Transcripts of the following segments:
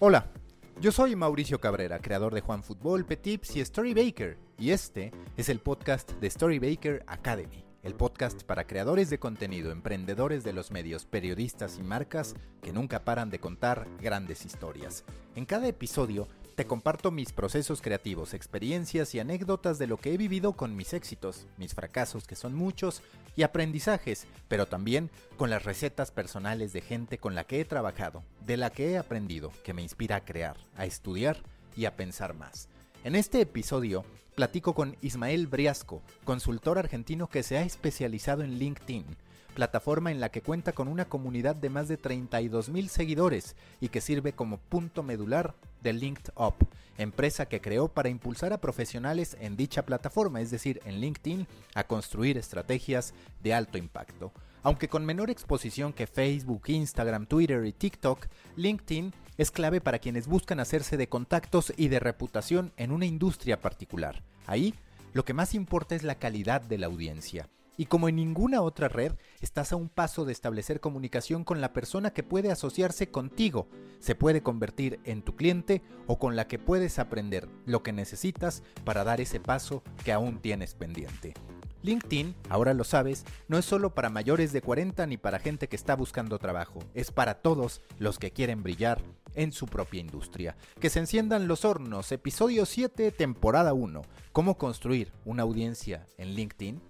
Hola, yo soy Mauricio Cabrera, creador de Juan Fútbol, Petips y Story Baker, y este es el podcast de Story Baker Academy, el podcast para creadores de contenido, emprendedores de los medios, periodistas y marcas que nunca paran de contar grandes historias. En cada episodio te comparto mis procesos creativos, experiencias y anécdotas de lo que he vivido con mis éxitos, mis fracasos que son muchos y aprendizajes, pero también con las recetas personales de gente con la que he trabajado, de la que he aprendido, que me inspira a crear, a estudiar y a pensar más. En este episodio platico con Ismael Briasco, consultor argentino que se ha especializado en LinkedIn plataforma en la que cuenta con una comunidad de más de 32 mil seguidores y que sirve como punto medular de Linked Up, empresa que creó para impulsar a profesionales en dicha plataforma, es decir, en LinkedIn, a construir estrategias de alto impacto. Aunque con menor exposición que Facebook, Instagram, Twitter y TikTok, LinkedIn es clave para quienes buscan hacerse de contactos y de reputación en una industria particular. Ahí, lo que más importa es la calidad de la audiencia. Y como en ninguna otra red, estás a un paso de establecer comunicación con la persona que puede asociarse contigo. Se puede convertir en tu cliente o con la que puedes aprender lo que necesitas para dar ese paso que aún tienes pendiente. LinkedIn, ahora lo sabes, no es solo para mayores de 40 ni para gente que está buscando trabajo, es para todos los que quieren brillar en su propia industria. Que se enciendan los hornos, episodio 7, temporada 1. ¿Cómo construir una audiencia en LinkedIn?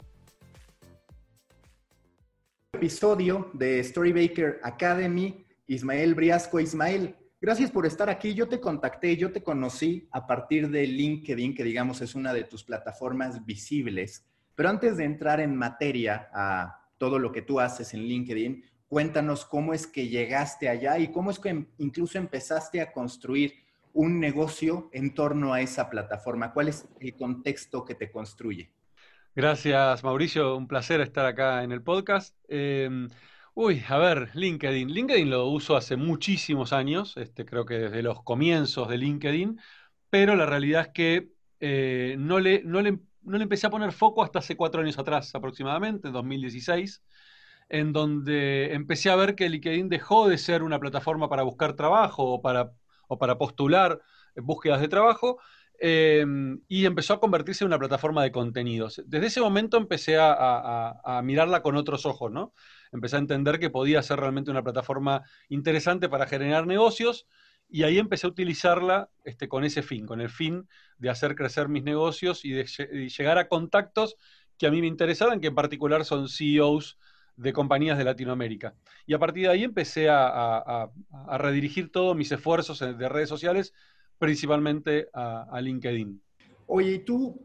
Episodio de Storybaker Academy, Ismael Briasco. Ismael, gracias por estar aquí. Yo te contacté, yo te conocí a partir de LinkedIn, que digamos es una de tus plataformas visibles. Pero antes de entrar en materia a todo lo que tú haces en LinkedIn, cuéntanos cómo es que llegaste allá y cómo es que incluso empezaste a construir un negocio en torno a esa plataforma. ¿Cuál es el contexto que te construye? Gracias, Mauricio. Un placer estar acá en el podcast. Em, uy, a ver, LinkedIn. LinkedIn lo uso hace muchísimos años, este, creo que desde los comienzos de LinkedIn, pero la realidad es que eh, no, le, no, le, no le empecé a poner foco hasta hace cuatro años atrás aproximadamente, en 2016, en donde empecé a ver que LinkedIn dejó de ser una plataforma para buscar trabajo o para, o para postular búsquedas de trabajo Em, y empezó a convertirse en una plataforma de contenidos. Desde ese momento empecé a, mirarla con otros ojos, ¿no? Empecé a entender que podía ser realmente una plataforma interesante para generar negocios y ahí empecé a utilizarla este, con ese fin, con el fin de hacer crecer mis negocios y de, llegar a contactos que a mí me interesaban, que en particular son CEOs de compañías de Latinoamérica. Y a partir de ahí empecé a, redirigir todos mis esfuerzos de redes sociales principalmente a, LinkedIn. Oye, ¿y tú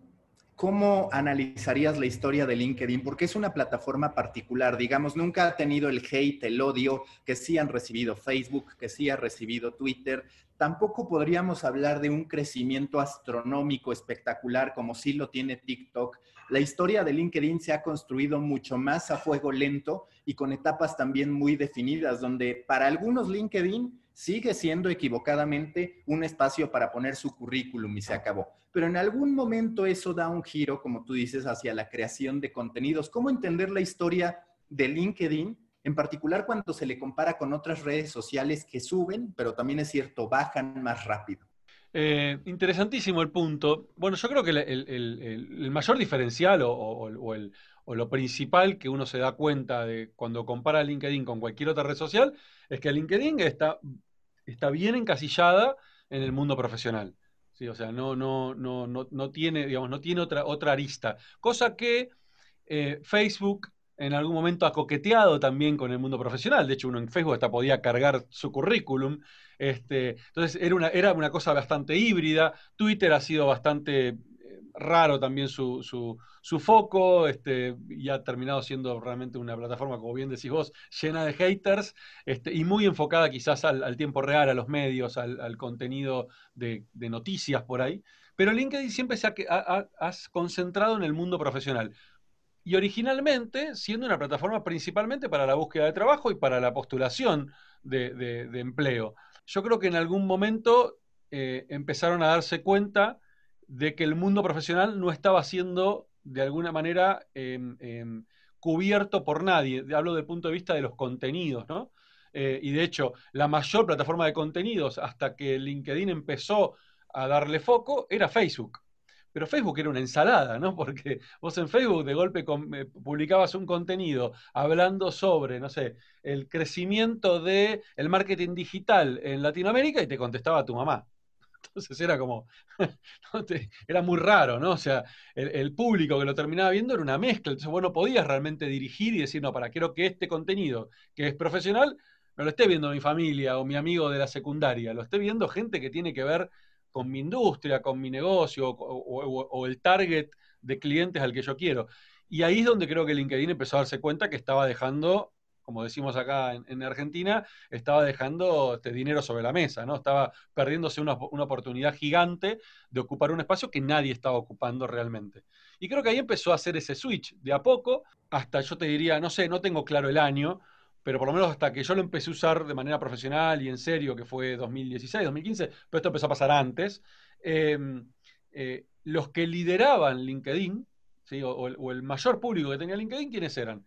cómo analizarías la historia de LinkedIn? Porque es una plataforma particular, digamos, nunca ha tenido el hate, el odio que sí han recibido Facebook, que sí ha recibido Twitter. Tampoco podríamos hablar de un crecimiento astronómico espectacular como sí lo tiene TikTok. La historia de LinkedIn se ha construido mucho más a fuego lento y con etapas también muy definidas, donde para algunos LinkedIn sigue siendo equivocadamente un espacio para poner su currículum y se acabó. Pero en algún momento eso da un giro, como tú dices, hacia la creación de contenidos. ¿Cómo entender la historia de LinkedIn, en particular cuando se le compara con otras redes sociales que suben, pero también es cierto, bajan más rápido? Eh, interesantísimo el punto. Bueno, yo creo que el, mayor diferencial o, lo principal que uno se da cuenta de cuando compara LinkedIn con cualquier otra red social es que LinkedIn está, está bien encasillada en el mundo profesional. ¿sí? O sea, no, no, no, no, no tiene, digamos, no tiene otra, otra arista. Cosa que eh, Facebook en algún momento ha coqueteado también con el mundo profesional. De hecho, uno en Facebook hasta podía cargar su currículum. Este, entonces, era una, era una cosa bastante híbrida. Twitter ha sido bastante, raro también su, su, foco, este, y ha terminado siendo realmente una plataforma, como bien decís vos, llena de haters, este, y muy enfocada quizás al, tiempo real, a los medios, al, contenido de, noticias por ahí. Pero LinkedIn siempre se ha, concentrado en el mundo profesional. Y originalmente, siendo una plataforma principalmente para la búsqueda de trabajo y para la postulación de, empleo. Yo creo que en algún momento eh, empezaron a darse cuenta de que el mundo profesional no estaba siendo de alguna manera em, em, cubierto por nadie. Hablo del punto de vista de los contenidos, ¿no? Eh, y de hecho, la mayor plataforma de contenidos hasta que LinkedIn empezó a darle foco era Facebook. Pero Facebook era una ensalada, ¿no? Porque vos en Facebook de golpe eh, publicabas un contenido hablando sobre, no sé, el crecimiento del el marketing digital en Latinoamérica y te contestaba tu mamá. Entonces era como, era muy raro, ¿no? O sea, el, público que lo terminaba viendo era una mezcla. Entonces vos no podías realmente dirigir y decir, no, para, quiero que este contenido, que es profesional, no lo esté viendo mi familia o mi amigo de la secundaria, lo esté viendo gente que tiene que ver con mi industria, con mi negocio o el target de clientes al que yo quiero. Y ahí es donde creo que LinkedIn empezó a darse cuenta que estaba dejando como decimos acá en, Argentina, estaba dejando este dinero sobre la mesa, ¿no? Estaba perdiéndose una, oportunidad gigante de ocupar un espacio que nadie estaba ocupando realmente. Y creo que ahí empezó a hacer ese switch de a poco, hasta yo te diría, no sé, no tengo claro el año, pero por lo menos hasta que yo lo empecé a usar de manera profesional y en serio, que fue 2016, 2015, pero esto empezó a pasar antes, em, eh, los que lideraban LinkedIn, o, el mayor público que tenía LinkedIn, ¿quiénes eran?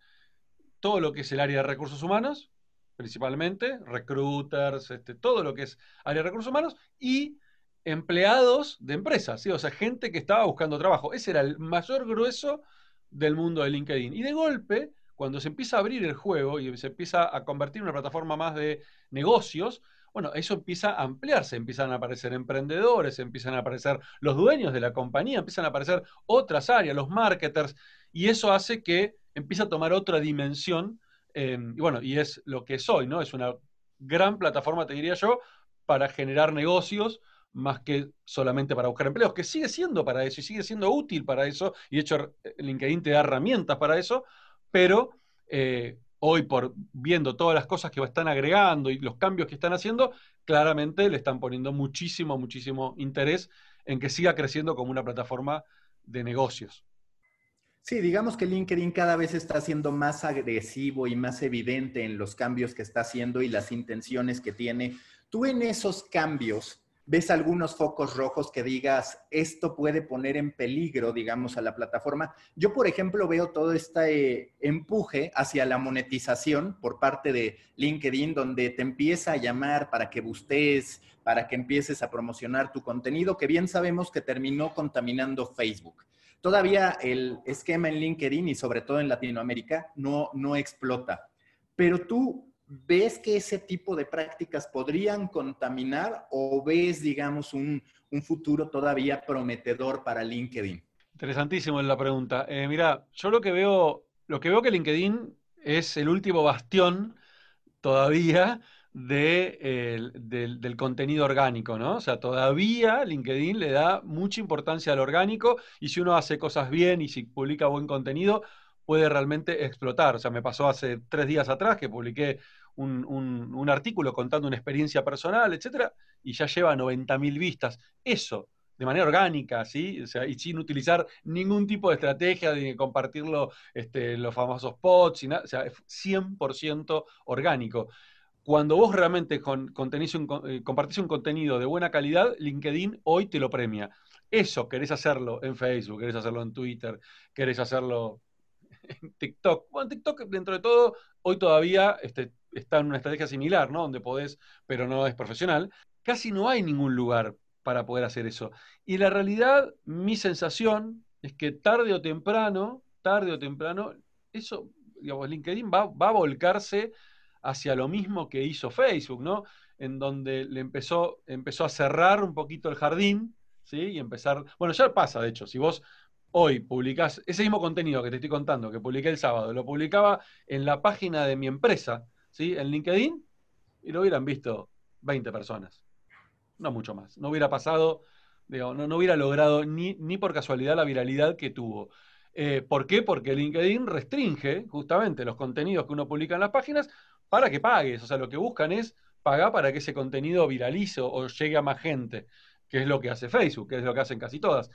Todo lo que es el área de recursos humanos, principalmente, recruiters, este, todo lo que es área de recursos humanos, y empleados de empresas, ¿sí? o sea, gente que estaba buscando trabajo. Ese era el mayor grueso del mundo de LinkedIn. Y de golpe, cuando se empieza a abrir el juego y se empieza a convertir en una plataforma más de negocios, bueno, eso empieza a ampliarse, empiezan a aparecer emprendedores, empiezan a aparecer los dueños de la compañía, empiezan a aparecer otras áreas, los marketers, y eso hace que empiece a tomar otra dimensión, em, y bueno, y es lo que es hoy, ¿no? Es una gran plataforma, te diría yo, para generar negocios más que solamente para buscar empleos, que sigue siendo para eso y sigue siendo útil para eso, y de hecho LinkedIn te da herramientas para eso, pero eh, hoy por viendo todas las cosas que están agregando y los cambios que están haciendo, claramente le están poniendo muchísimo, muchísimo interés en que siga creciendo como una plataforma de negocios. Sí, digamos que LinkedIn cada vez está siendo más agresivo y más evidente en los cambios que está haciendo y las intenciones que tiene. Tú en esos cambios, ves algunos focos rojos que digas, esto puede poner en peligro, digamos, a la plataforma. Yo, por ejemplo, veo todo este empuje hacia la monetización por parte de LinkedIn, donde te empieza a llamar para que busques, para que empieces a promocionar tu contenido, que bien sabemos que terminó contaminando Facebook. Todavía el esquema en LinkedIn y sobre todo en Latinoamérica no, no explota. Pero tú ¿ves que ese tipo de prácticas podrían contaminar o ves, digamos, un, futuro todavía prometedor para LinkedIn? Interesantísimo la pregunta. Eh, mira, yo lo que veo, lo que veo que LinkedIn es el último bastión todavía de, del, contenido orgánico, ¿no? O sea, todavía LinkedIn le da mucha importancia al orgánico y si uno hace cosas bien y si publica buen contenido, puede realmente explotar. O sea, me pasó hace tres días atrás que publiqué un, artículo contando una experiencia personal, etcétera, y ya lleva 90.000 vistas. Eso, de manera orgánica, ¿sí? O sea, y sin utilizar ningún tipo de estrategia de compartirlo, este, los famosos pods, y nada, o sea, es 100% orgánico. Cuando vos realmente con, un, eh, compartís un contenido de buena calidad, LinkedIn hoy te lo premia. Eso querés hacerlo en Facebook, querés hacerlo en Twitter, querés hacerlo en TikTok. Bueno, TikTok, dentro de todo, hoy todavía este, está en una estrategia similar, ¿no? Donde podés, pero no es profesional. Casi no hay ningún lugar para poder hacer eso. Y la realidad, mi sensación es que tarde o temprano, tarde o temprano, eso, digamos, LinkedIn va, va a volcarse hacia lo mismo que hizo Facebook, ¿no? En donde le empezó, empezó a cerrar un poquito el jardín, ¿sí? Y empezar, bueno, ya pasa, de hecho, si vos hoy publicás ese mismo contenido que te estoy contando, que publiqué el sábado, lo publicaba en la página de mi empresa, ¿sí? En LinkedIn, y lo hubieran visto 20 personas. No mucho más. No hubiera pasado no, no, hubiera logrado ni, ni, por casualidad la viralidad que tuvo. Eh, ¿Por qué? Porque LinkedIn restringe justamente los contenidos que uno publica en las páginas para que pagues. O sea, lo que buscan es pagar para que ese contenido viralice o llegue a más gente, que es lo que hace Facebook, que es lo que hacen casi todas.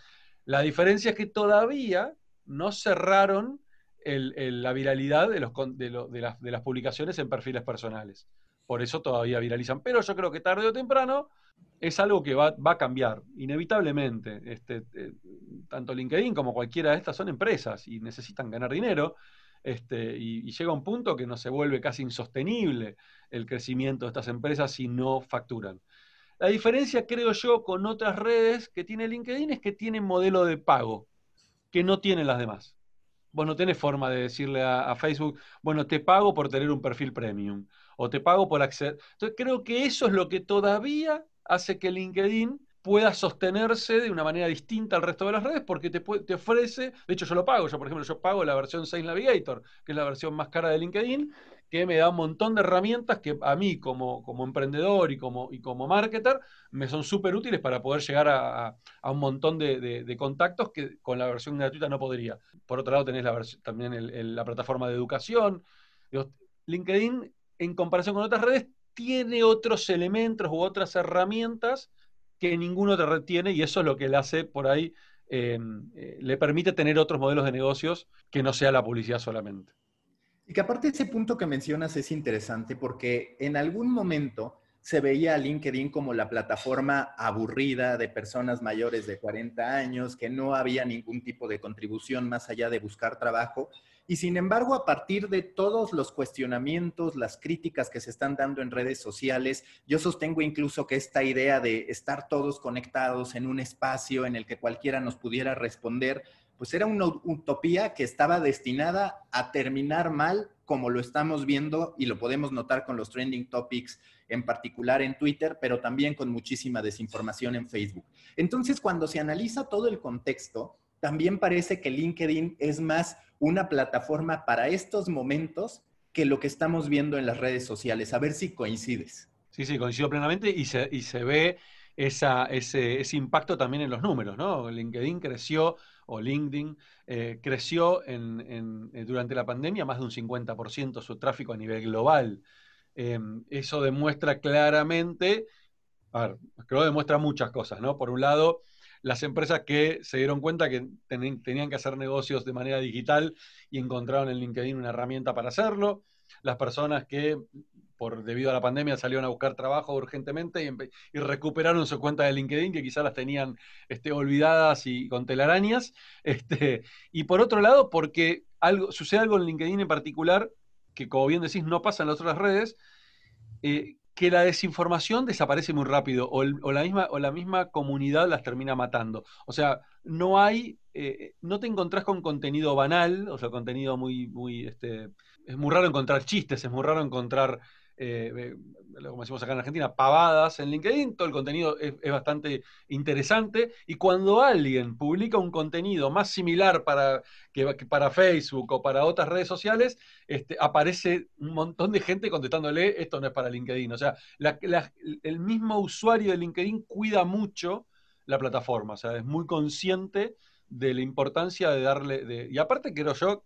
La diferencia es que todavía no cerraron la viralidad de, las, publicaciones en perfiles personales. Por eso todavía viralizan. Pero yo creo que tarde o temprano es algo que va, a cambiar, inevitablemente. Este, eh, tanto LinkedIn como cualquiera de estas son empresas y necesitan ganar dinero. Este, y, llega un punto que no se vuelve casi insostenible el crecimiento de estas empresas si no facturan. La diferencia, creo yo, con otras redes que tiene LinkedIn es que tiene modelo de pago que no tienen las demás. Vos no tenés forma de decirle a, Facebook, bueno, te pago por tener un perfil premium o te pago por acceder. Entonces creo que eso es lo que todavía hace que LinkedIn pueda sostenerse de una manera distinta al resto de las redes porque te, te, ofrece, de hecho yo lo pago, yo por ejemplo yo pago la versión Sales Navigator, que es la versión más cara de LinkedIn, que me da un montón de herramientas que a mí como, como emprendedor y como, y como marketer me son súper útiles para poder llegar a, un montón de, contactos que con la versión gratuita no podría. Por otro lado tenés también la plataforma de educación. LinkedIn, en comparación con otras redes, tiene otros elementos u otras herramientas que ninguno te retiene y eso es lo que le hace por ahí, eh, eh, le permite tener otros modelos de negocios que no sea la publicidad solamente. Y que aparte ese punto que mencionas es interesante porque en algún momento se veía a LinkedIn como la plataforma aburrida de personas mayores de 40 años, que no había ningún tipo de contribución más allá de buscar trabajo. Y sin embargo, a partir de todos los cuestionamientos, las críticas que se están dando en redes sociales, yo sostengo incluso que esta idea de estar todos conectados en un espacio en el que cualquiera nos pudiera responder, pues era una utopía que estaba destinada a terminar mal, como lo estamos viendo y lo podemos notar con los trending topics, en particular en Twitter, pero también con muchísima desinformación en Facebook. Entonces, cuando se analiza todo el contexto, también parece que LinkedIn es más una plataforma para estos momentos que lo que estamos viendo en las redes sociales. A ver si coincides. Sí, sí, coincido plenamente y se, y se ve esa, ese, ese, impacto también en los números, ¿no? LinkedIn creció o LinkedIn, eh, creció en, eh, durante la pandemia más de un 50% su tráfico a nivel global. Em, eso demuestra claramente, a ver, creo que demuestra muchas cosas, ¿no? Por un lado, las empresas que se dieron cuenta que tenían que hacer negocios de manera digital y encontraron en LinkedIn una herramienta para hacerlo. Las personas que por debido a la pandemia salieron a buscar trabajo urgentemente y, recuperaron su cuenta de LinkedIn, que quizás las tenían este, olvidadas y con telarañas. Este, y por otro lado, porque algo, sucede algo en LinkedIn en particular, que como bien decís, no pasa en las otras redes, eh, que la desinformación desaparece muy rápido o, la misma, o la misma comunidad las termina matando. O sea, no hay, eh, no te encontrás con contenido banal, o sea, contenido muy, muy, este, es muy raro encontrar chistes, es muy raro encontrar eh, como decimos acá en Argentina, pavadas en LinkedIn, todo el contenido es, bastante interesante y cuando alguien publica un contenido más similar para, que, para Facebook o para otras redes sociales, este, aparece un montón de gente contestándole, esto no es para LinkedIn. O sea, el mismo usuario de LinkedIn cuida mucho la plataforma, o sea, es muy consciente de la importancia de darle, y aparte creo yo,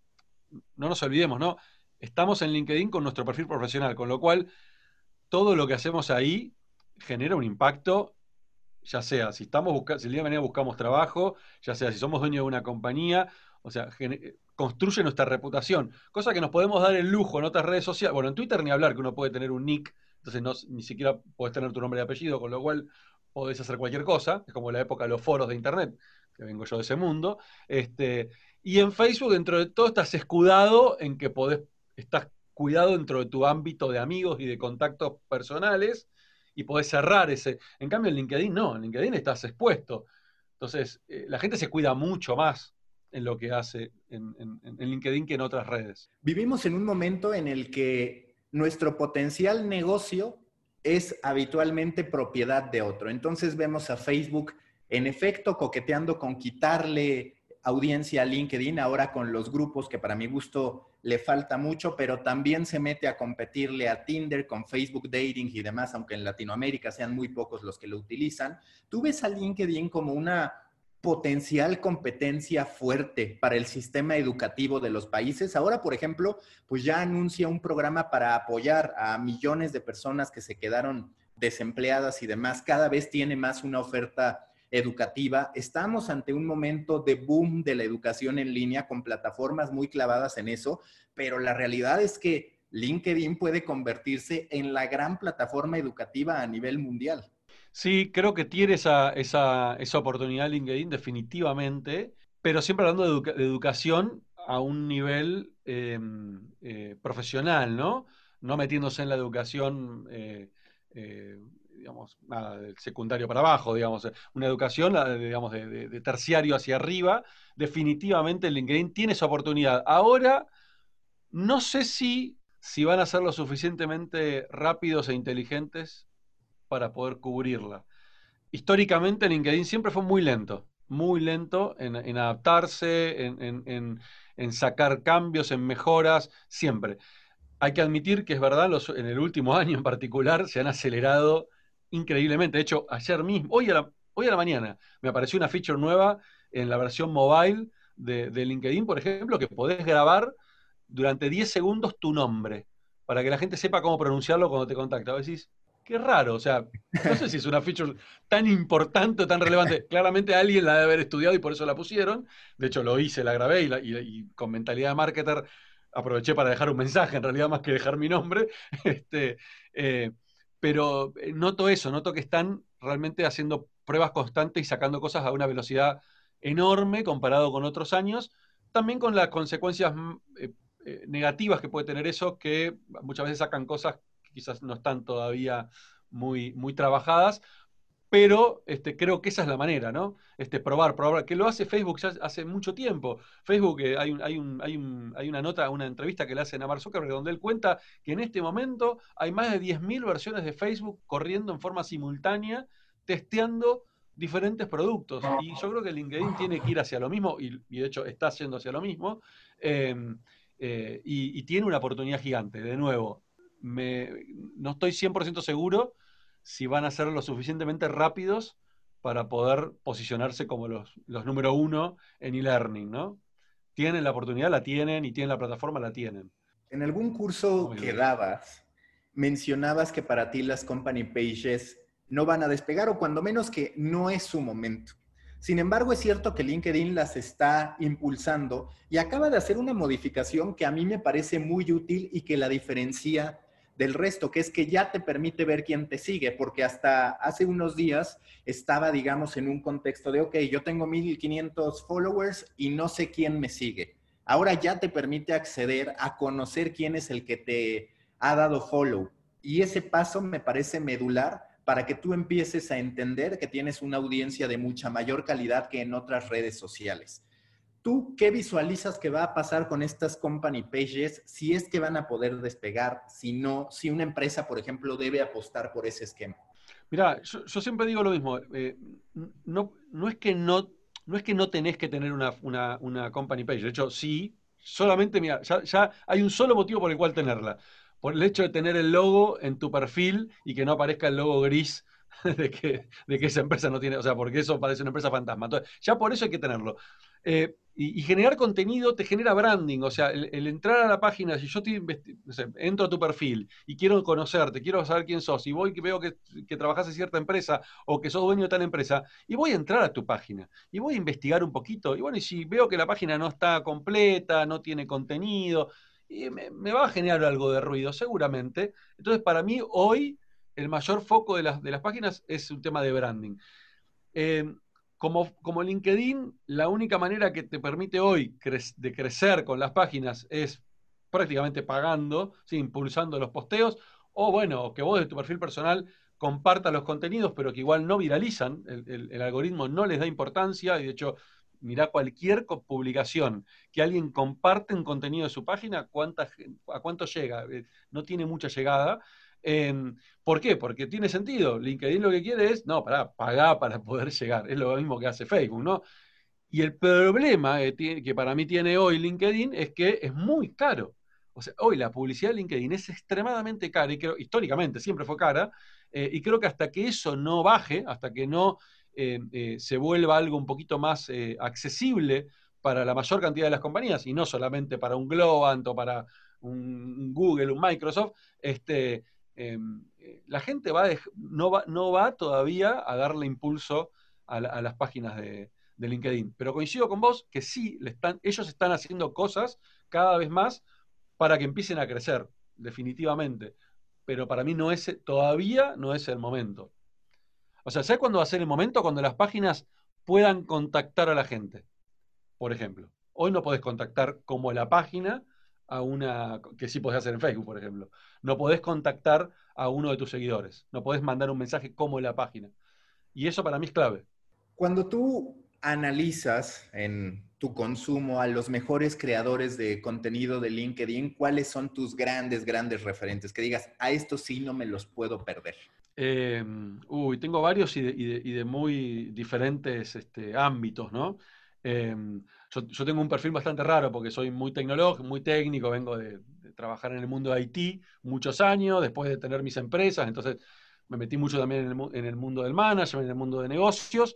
no nos olvidemos, ¿no? Estamos en LinkedIn con nuestro perfil profesional, con lo cual todo lo que hacemos ahí genera un impacto, ya sea si estamos buscando, si el día de mañana buscamos trabajo, ya sea si somos dueños de una compañía, o sea, construye nuestra reputación, cosa que nos podemos dar el lujo en otras redes sociales, bueno, en Twitter ni hablar que uno puede tener un nick, entonces ni siquiera puedes tener tu nombre y apellido, con lo cual podés hacer cualquier cosa, es como la época de los foros de internet, que vengo yo de ese mundo, este, y en Facebook dentro de todo estás escudado en que podés estás cuidado dentro de tu ámbito de amigos y de contactos personales y podés cerrar ese. En cambio, en LinkedIn no, en LinkedIn estás expuesto. Entonces, eh, la gente se cuida mucho más en lo que hace en, LinkedIn que en otras redes. Vivimos en un momento en el que nuestro potencial negocio es habitualmente propiedad de otro. Entonces vemos a Facebook, en efecto, coqueteando con quitarle audiencia a LinkedIn, ahora con los grupos que para mi gusto le falta mucho, pero también se mete a competirle a Tinder con Facebook Dating y demás, aunque en Latinoamérica sean muy pocos los que lo utilizan. ¿Tú ves a LinkedIn como una potencial competencia fuerte para el sistema educativo de los países. Ahora, por ejemplo, pues ya anuncia un programa para apoyar a millones de personas que se quedaron desempleadas y demás. Cada vez tiene más una oferta educativa. Estamos ante un momento de boom de la educación en línea con plataformas muy clavadas en eso, pero la realidad es que LinkedIn puede convertirse en la gran plataforma educativa a nivel mundial. Sí, creo que tiene esa, esa, esa oportunidad LinkedIn definitivamente, pero siempre hablando de, educación a un nivel em, eh, profesional, ¿no? No metiéndose en la educación, eh, eh, digamos, nada, del secundario para abajo, digamos, una educación, digamos, de, terciario hacia arriba, definitivamente LinkedIn tiene esa oportunidad. Ahora, no sé si, si van a ser lo suficientemente rápidos e inteligentes para poder cubrirla. Históricamente LinkedIn siempre fue muy lento, muy lento en, adaptarse, en, sacar cambios, en mejoras, siempre. Hay que admitir que es verdad, en el último año en particular se han acelerado increíblemente. De hecho, ayer mismo, hoy a la, mañana, me apareció una feature nueva en la versión mobile de, LinkedIn, por ejemplo, que podés grabar durante 10 segundos tu nombre, para que la gente sepa cómo pronunciarlo cuando te contacta. A decís, Qué raro, o sea, no sé si es una feature tan importante o tan relevante. Claramente alguien la debe haber estudiado y por eso la pusieron. De hecho, lo hice, la grabé y, con mentalidad de marketer aproveché para dejar un mensaje, en realidad más que dejar mi nombre. Este, eh, pero eh, noto eso, noto que están realmente haciendo pruebas constantes y sacando cosas a una velocidad enorme comparado con otros años. También con las consecuencias mm, eh, negativas que puede tener eso, que muchas veces sacan cosas quizás no están todavía muy, muy trabajadas, pero este, creo que esa es la manera, ¿no? Este, probar, probar, que lo hace Facebook ya hace mucho tiempo. Facebook, eh, hay, un, hay, un, hay, una nota, una entrevista que le hacen a Mark Zuckerberg donde él cuenta que en este momento hay más de 10.000 versiones de Facebook corriendo en forma simultánea, testeando diferentes productos. Y yo creo que LinkedIn tiene que ir hacia lo mismo, y, de hecho está haciendo hacia lo mismo, em, eh, y, y tiene una oportunidad gigante. De nuevo, no estoy 100% seguro si van a ser lo suficientemente rápidos para poder posicionarse como los, los número uno en e-learning, ¿no? Tienen la oportunidad, la tienen, y tienen la plataforma, la tienen. En algún curso que dabas, mencionabas que para ti las company pages no van a despegar o cuando menos que no es su momento. Sin embargo, es cierto que LinkedIn las está impulsando y acaba de hacer una modificación que a mí me parece muy útil y que la diferencia del resto, que es que ya te permite ver quién te sigue, porque hasta hace unos días estaba, digamos, en un contexto de, ok, yo tengo 1500 followers y no sé quién me sigue. Ahora ya te permite acceder a conocer quién es el que te ha dado follow. Y ese paso me parece medular para que tú empieces a entender que tienes una audiencia de mucha mayor calidad que en otras redes sociales. ¿Tú qué visualizas que va a pasar con estas company pages si es que van a poder despegar, si no, si una empresa, por ejemplo, debe apostar por ese esquema? Mira, yo, siempre digo lo mismo. Eh, no, no, es que no, no es que no tenés que tener una, una, company page. De hecho, sí, solamente, mira, ya, hay un solo motivo por el cual tenerla. Por el hecho de tener el logo en tu perfil y que no aparezca el logo gris de que, de que esa empresa no tiene, o sea, porque eso parece una empresa fantasma. Entonces, ya por eso hay que tenerlo. Eh, y, generar contenido te genera branding, o sea, el, entrar a la página, si yo te entro a tu perfil y quiero conocerte, quiero saber quién sos, y voy que veo que, que trabajas en cierta empresa o que sos dueño de tal empresa, y voy a entrar a tu página y voy a investigar un poquito, y bueno, y si veo que la página no está completa, no tiene contenido, y me, va a generar algo de ruido, seguramente. Entonces, para mí, hoy, el mayor foco de las, de las páginas es un tema de branding. Eh, como, LinkedIn, la única manera que te permite hoy de crecer con las páginas es prácticamente pagando, impulsando los posteos, o bueno, que vos de tu perfil personal compartas los contenidos, pero que igual no viralizan, el, algoritmo no les da importancia, y de hecho, mira cualquier publicación que alguien comparte un contenido de su página, ¿cuánta, ¿a cuánto llega? Eh, no tiene mucha llegada. ¿Por qué? Porque tiene sentido. LinkedIn lo que quiere es, no, para pagar para poder llegar. Es lo mismo que hace Facebook, ¿no? Y el problema que para mí tiene hoy LinkedIn es que es muy caro. O sea, hoy la publicidad de LinkedIn es extremadamente cara y creo, históricamente siempre fue cara, eh, y creo que hasta que eso no baje, hasta que no eh, eh, se vuelva algo un poquito más accesible para la mayor cantidad de las compañías, y no solamente para un Globant o para un Google, un Microsoft, este, em, la gente va no, va, no va todavía a darle impulso a, las páginas de, LinkedIn. Pero coincido con vos que sí, están, ellos están haciendo cosas cada vez más para que empiecen a crecer, definitivamente. Pero para mí no es, todavía no es el momento. O sea, ¿sabes cuándo va a ser el momento? Cuando las páginas puedan contactar a la gente. Por ejemplo, hoy no podés contactar como la página a una, que sí podés hacer en Facebook, por ejemplo. No podés contactar a uno de tus seguidores. No podés mandar un mensaje como la página. Y eso para mí es clave. Cuando tú analizas en tu consumo a los mejores creadores de contenido de LinkedIn, ¿cuáles son tus grandes, grandes referentes? Que digas, a estos sí no me los puedo perder. Em, uy, tengo varios y de, muy diferentes este, ámbitos, ¿no? Em, yo, tengo un perfil bastante raro porque soy muy tecnológico, muy técnico, vengo de, trabajar en el mundo de IT muchos años, después de tener mis empresas, entonces me metí mucho también en el, en el mundo del management, en el mundo de negocios,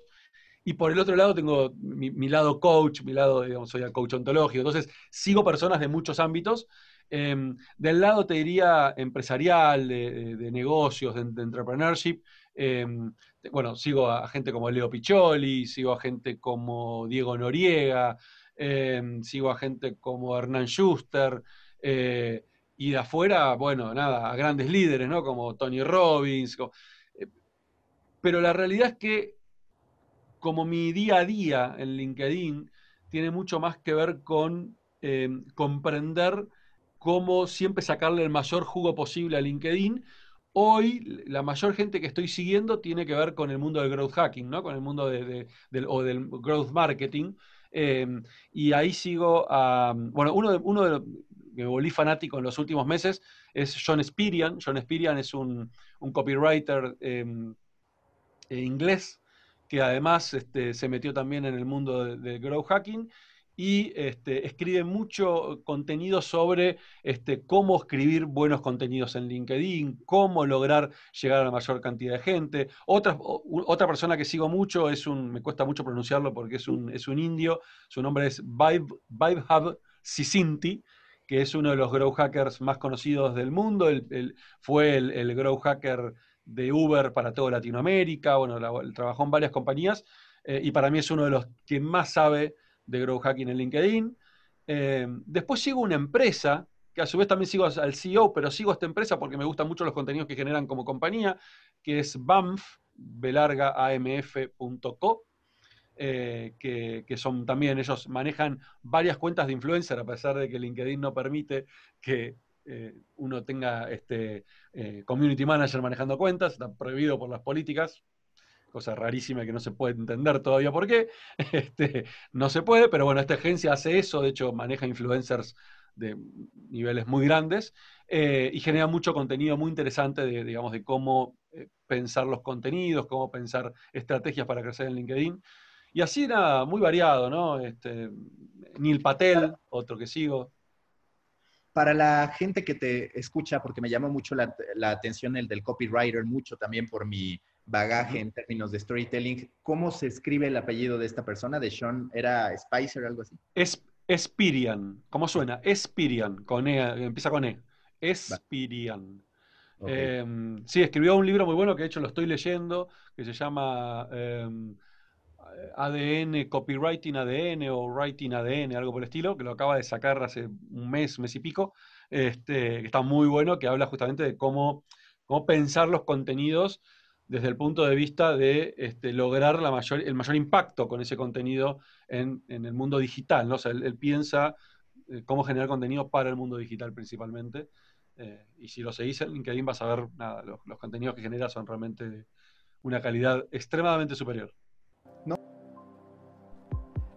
y por el otro lado tengo mi, lado coach, mi lado, digamos, soy coach ontológico. Entonces, sigo personas de muchos ámbitos. Em, del lado, te diría, empresarial, de, negocios, de, entrepreneurship. Em, bueno, sigo a gente como Leo Piccioli, sigo a gente como Diego Noriega, em, sigo a gente como Hernán Schuster. Eh, y de afuera, bueno, nada, a grandes líderes, ¿no? Como Tony Robbins. Eh, pero la realidad es que como mi día a día en LinkedIn tiene mucho más que ver con em, comprender cómo siempre sacarle el mayor jugo posible a LinkedIn. Hoy la mayor gente que estoy siguiendo tiene que ver con el mundo del growth hacking, ¿no? con el mundo del, o del growth marketing. Em, y ahí sigo a, bueno, uno de, uno de los que volví fanático en los últimos meses es John Spirian. John Spirian es un, copywriter em, inglés que además este, se metió también en el mundo del de growth hacking y este, escribe mucho contenido sobre este, cómo escribir buenos contenidos en LinkedIn, cómo lograr llegar a la mayor cantidad de gente. Otra, otra persona que sigo mucho es un, me cuesta mucho pronunciarlo porque es un, es un indio, su nombre es Vibehub Sisinti, que es uno de los growth hackers más conocidos del mundo. fue el, el growth hacker de Uber para toda Latinoamérica, bueno, trabajó en varias compañías eh, y para mí es uno de los que más sabe de Grow Hacking en LinkedIn. Eh, después sigo una empresa, que a su vez también sigo al CEO, pero sigo esta empresa porque me gustan mucho los contenidos que generan como compañía, que es BAMF, belargaamf.co, eh, que, son también, ellos manejan varias cuentas de influencer, a pesar de que LinkedIn no permite que eh, uno tenga este community manager manejando cuentas, está prohibido por las políticas, cosa rarísima que no se puede entender todavía por qué, este, no se puede, pero bueno, esta agencia hace eso, de hecho maneja influencers de niveles muy grandes eh, y genera mucho contenido muy interesante de, digamos, de cómo pensar los contenidos, cómo pensar estrategias para crecer en LinkedIn. Y así nada, muy variado, ¿no? Este, Neil Patel, otro que sigo, para la gente que te escucha, porque me llamó mucho la, atención el del copywriter, mucho también por mi bagaje en términos de storytelling, ¿cómo se escribe el apellido de esta persona? ¿De Sean? ¿Era Spicer o algo así? Es, Espirian, ¿cómo suena? Espirian, con E, empieza con E. Espirian. Em, sí, escribió un libro muy bueno que de hecho lo estoy leyendo, que se llama em, ADN, Copywriting ADN o Writing ADN, algo por el estilo, que lo acaba de sacar hace un mes, mes y pico, este, que está muy bueno, que habla justamente de cómo, cómo pensar los contenidos desde el punto de vista de este, lograr la mayor, el mayor impacto con ese contenido en, el mundo digital. ¿no? O sea, él, piensa eh, cómo generar contenido para el mundo digital principalmente. Eh, y si lo seguís en LinkedIn vas a ver, nada, los, los contenidos que genera son realmente de una calidad extremadamente superior.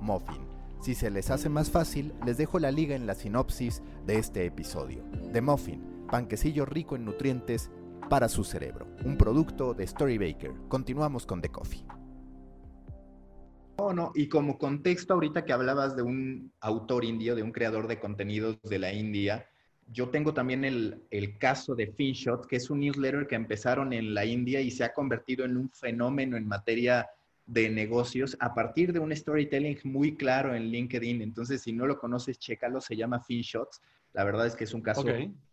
muffin. Si se les hace más fácil, les dejo la liga en la sinopsis de este episodio. The Muffin, panquecillo rico en nutrientes para su cerebro, un producto de Storybaker. Continuamos con The Coffee. No, no, y como contexto ahorita que hablabas de un autor indio, de un creador de contenidos de la India, yo tengo también el, el, caso de FinShot, que es un newsletter que empezaron en la India y se ha convertido en un fenómeno en materia de negocios a partir de un storytelling muy claro en LinkedIn. Entonces, si no lo conoces, chécalo, se llama FinShots. La verdad es que es un caso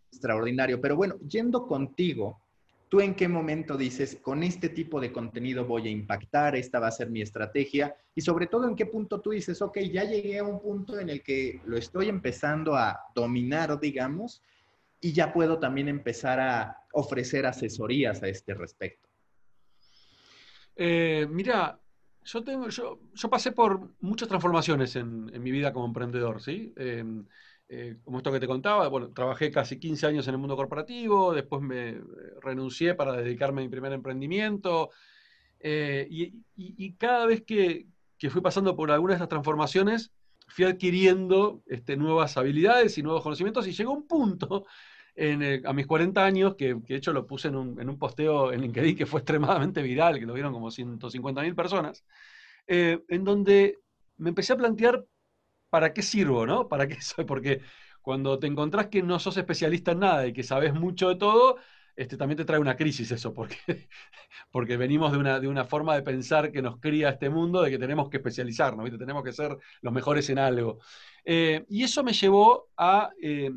extraordinario. Pero bueno, yendo contigo, ¿Tú en qué momento dices, con este tipo de contenido voy a impactar, esta va a ser mi estrategia? Y sobre todo, ¿en qué punto tú dices, ok, ya llegué a un punto en el que lo estoy empezando a dominar, digamos, y ya puedo también empezar a ofrecer asesorías a este respecto? Eh, mira, yo, tengo, yo, yo, pasé por muchas transformaciones en, mi vida como emprendedor, ¿sí? Eh, eh, como esto que te contaba, bueno, trabajé casi 15 años en el mundo corporativo, después me eh, renuncié para dedicarme a mi primer emprendimiento, eh, y, cada vez que, fui pasando por alguna de estas transformaciones, fui adquiriendo este, nuevas habilidades y nuevos conocimientos, y llegó un punto a mis 40 años, que, de hecho lo puse en un, en un, posteo en LinkedIn que fue extremadamente viral, que lo vieron como 150.000 personas, en donde me empecé a plantear ¿para qué sirvo, no? ¿Para qué soy? Porque cuando te encontrás que no sos especialista en nada y que sabes mucho de todo, este, también te trae una crisis eso, porque, porque venimos de una, de una forma de pensar que nos cría este mundo de que tenemos que especializarnos, ¿viste? tenemos que ser los mejores en algo. Eh, y eso me llevó eh,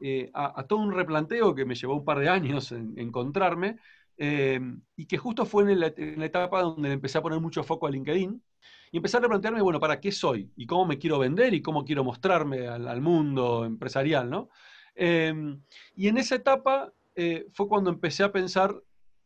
eh, a, todo un replanteo que me llevó un par de años en, encontrarme, y que justo fue en la, etapa donde empecé a poner mucho foco a LinkedIn, y empezar a plantearme, bueno, ¿para qué soy? ¿Y cómo me quiero vender? ¿Y cómo quiero mostrarme al, mundo empresarial? ¿no? Em, y en esa etapa eh, fue cuando empecé a pensar,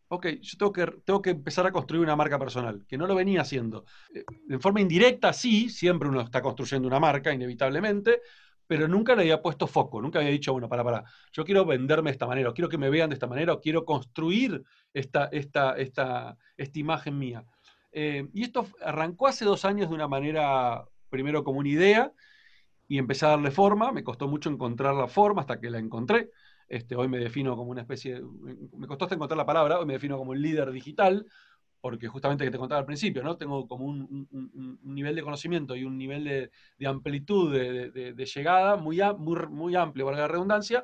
ok, yo tengo que, tengo que empezar a construir una marca personal, que no lo venía haciendo. Eh, en forma indirecta, sí, siempre uno está construyendo una marca, inevitablemente, pero nunca le había puesto foco, nunca había dicho, bueno, para, para, yo quiero venderme de esta manera, o quiero que me vean de esta manera, o quiero construir esta, esta, esta, esta imagen mía. Eh, y esto arrancó hace dos años de una manera, primero como una idea, y empecé a darle forma. Me costó mucho encontrar la forma hasta que la encontré. Este, hoy me defino como una especie, me costó hasta encontrar la palabra, hoy me defino como un líder digital, porque justamente que te contaba al principio, ¿no? Tengo como un, nivel de conocimiento y un nivel de, amplitud de, llegada muy, muy, muy amplio, valga la redundancia,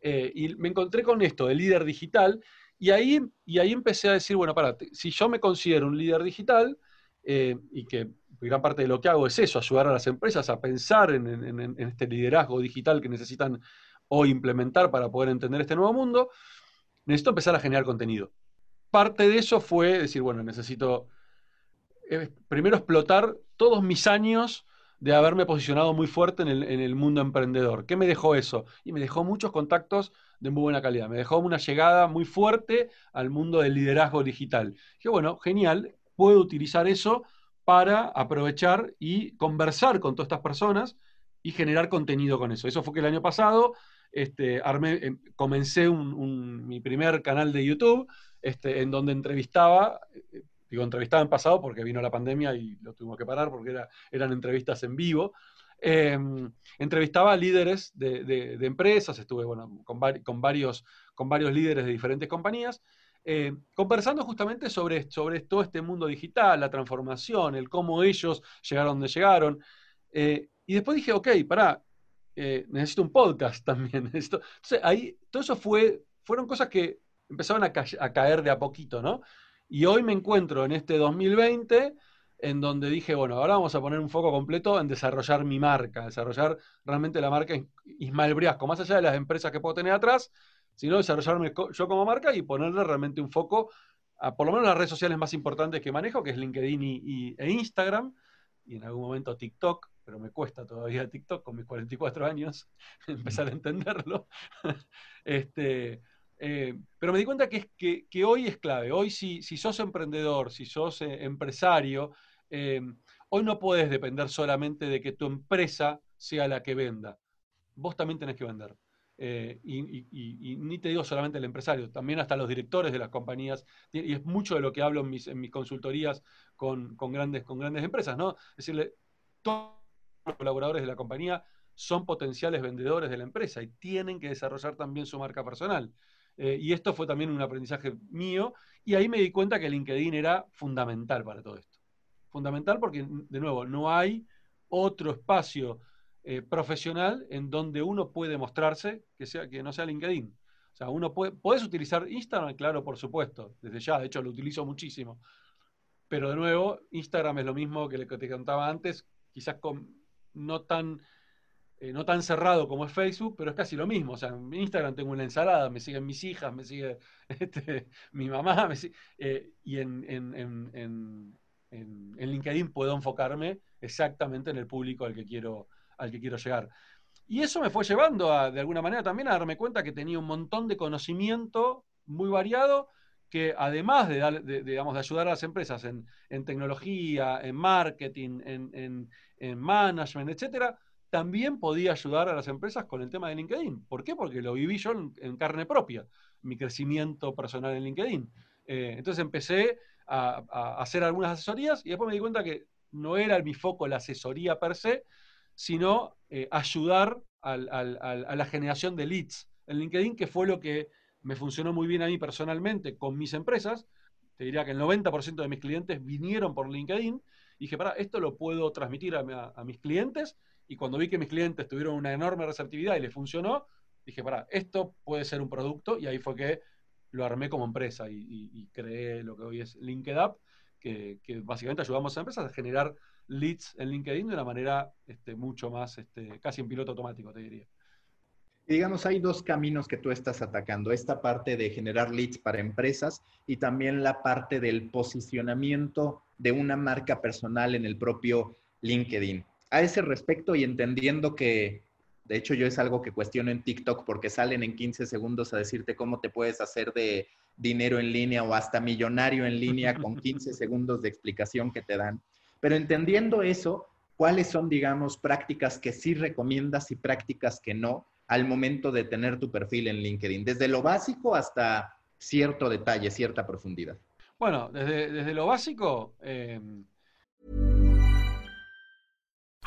eh, y me encontré con esto de líder digital, y ahí, y ahí empecé a decir, bueno, para, si yo me considero un líder digital, eh, y que gran parte de lo que hago es eso, ayudar a las empresas a pensar en, este liderazgo digital que necesitan hoy implementar para poder entender este nuevo mundo, necesito empezar a generar contenido. Parte de eso fue decir, bueno, necesito eh, primero explotar todos mis años de haberme posicionado muy fuerte en el, mundo emprendedor. ¿Qué me dejó eso? Y me dejó muchos contactos de muy buena calidad. Me dejó una llegada muy fuerte al mundo del liderazgo digital. Dije, bueno, genial, puedo utilizar eso para aprovechar y conversar con todas estas personas y generar contenido con eso. Eso fue que el año pasado este, armé, em, comencé mi primer canal de YouTube este, en donde entrevistaba, eh, digo entrevistaba en pasado porque vino la pandemia y lo tuvimos que parar porque era, eran entrevistas en vivo, Em, entrevistaba a líderes de, empresas, estuve bueno, con, varios, con varios líderes de diferentes compañías, eh, conversando justamente sobre, sobre todo este mundo digital, la transformación, el cómo ellos llegaron donde llegaron. Eh, y después dije, ok, pará, eh, necesito un podcast también. Entonces ahí, todo eso fue, fueron cosas que empezaron a, caer de a poquito, ¿no? Y hoy me encuentro en este 2020 en donde dije, bueno, ahora vamos a poner un foco completo en desarrollar mi marca, desarrollar realmente la marca Ismael Briasco, más allá de las empresas que puedo tener atrás, sino desarrollarme yo como marca y ponerle realmente un foco a por lo menos las redes sociales más importantes que manejo, que es LinkedIn y, e Instagram, y en algún momento TikTok, pero me cuesta todavía TikTok con mis 44 años empezar a entenderlo. este, eh, pero me di cuenta que, que, que, hoy es clave. Hoy si, si sos emprendedor, si sos eh, empresario, eh, hoy no puedes depender solamente de que tu empresa sea la que venda. Vos también tenés que vender. Y, ni te digo solamente el empresario, también hasta los directores de las compañías, y es mucho de lo que hablo en mis, consultorías con, grandes, con grandes empresas, ¿no? Es decirle, todos los colaboradores de la compañía son potenciales vendedores de la empresa y tienen que desarrollar también su marca personal. Eh, y esto fue también un aprendizaje mío, y ahí me di cuenta que LinkedIn era fundamental para todo esto. Fundamental porque, de nuevo, no hay otro espacio eh, profesional en donde uno puede mostrarse que, sea, que no sea LinkedIn. O sea, uno puede, puedes utilizar Instagram, claro, por supuesto, desde ya, de hecho lo utilizo muchísimo. Pero de nuevo, Instagram es lo mismo que que te contaba antes, quizás con, no tan eh, no tan cerrado como es Facebook, pero es casi lo mismo. O sea, en Instagram tengo una ensalada, me siguen mis hijas, me sigue este, mi mamá, eh, y en, en, LinkedIn puedo enfocarme exactamente en el público al que quiero, al que quiero llegar. Y eso me fue llevando a, de alguna manera también a darme cuenta que tenía un montón de conocimiento muy variado que además de, digamos, de ayudar a las empresas en, tecnología, en marketing, en, management, etcétera, también podía ayudar a las empresas con el tema de LinkedIn. ¿Por qué? Porque lo viví yo en, carne propia, mi crecimiento personal en LinkedIn. Eh, entonces empecé a, hacer algunas asesorías y después me di cuenta que no era mi foco la asesoría per se, sino eh, ayudar a la generación de leads en LinkedIn, que fue lo que me funcionó muy bien a mí personalmente con mis empresas. Te diría que el 90% de mis clientes vinieron por LinkedIn. Y dije, para, esto lo puedo transmitir a, mis clientes. Y cuando vi que mis clientes tuvieron una enorme receptividad y les funcionó, dije, para, esto puede ser un producto. Y ahí fue que lo armé como empresa y, creé lo que hoy es LinkedUp, que, que básicamente ayudamos a empresas a generar leads en LinkedIn de una manera este, mucho más, este, casi en piloto automático, te diría. Y digamos, hay dos caminos que tú estás atacando, esta parte de generar leads para empresas y también la parte del posicionamiento de una marca personal en el propio LinkedIn. A ese respecto y entendiendo que, de hecho yo es algo que cuestiono en TikTok porque salen en 15 segundos a decirte cómo te puedes hacer de dinero en línea o hasta millonario en línea con 15 segundos de explicación que te dan. Pero entendiendo eso, ¿cuáles son, digamos, prácticas que sí recomiendas y prácticas que no al momento de tener tu perfil en LinkedIn? Desde lo básico hasta cierto detalle, cierta profundidad. Bueno, desde, desde lo básico... Eh...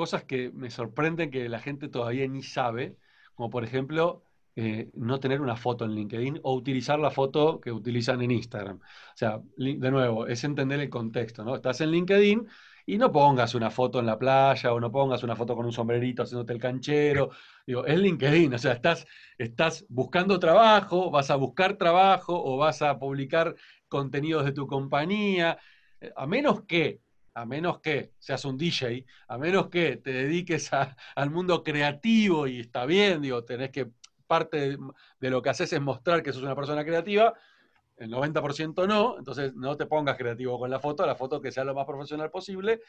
Cosas que me sorprenden que la gente todavía ni sabe, como por ejemplo Eh, no tener una foto en LinkedIn o utilizar la foto que utilizan en Instagram. O sea, de nuevo, es entender el contexto, ¿no? Estás en LinkedIn y no pongas una foto en la playa o no pongas una foto con un sombrerito haciéndote el canchero. Digo, es LinkedIn, o sea, estás, estás buscando trabajo, vas a buscar trabajo o vas a publicar contenidos de tu compañía, eh, a menos que a menos que seas un DJ, a menos que te dediques al mundo creativo y está bien, digo, tenés que parte de, lo que haces es mostrar que sos una persona creativa, el 90% no, entonces no te pongas creativo con la foto, la foto que sea lo más profesional posible.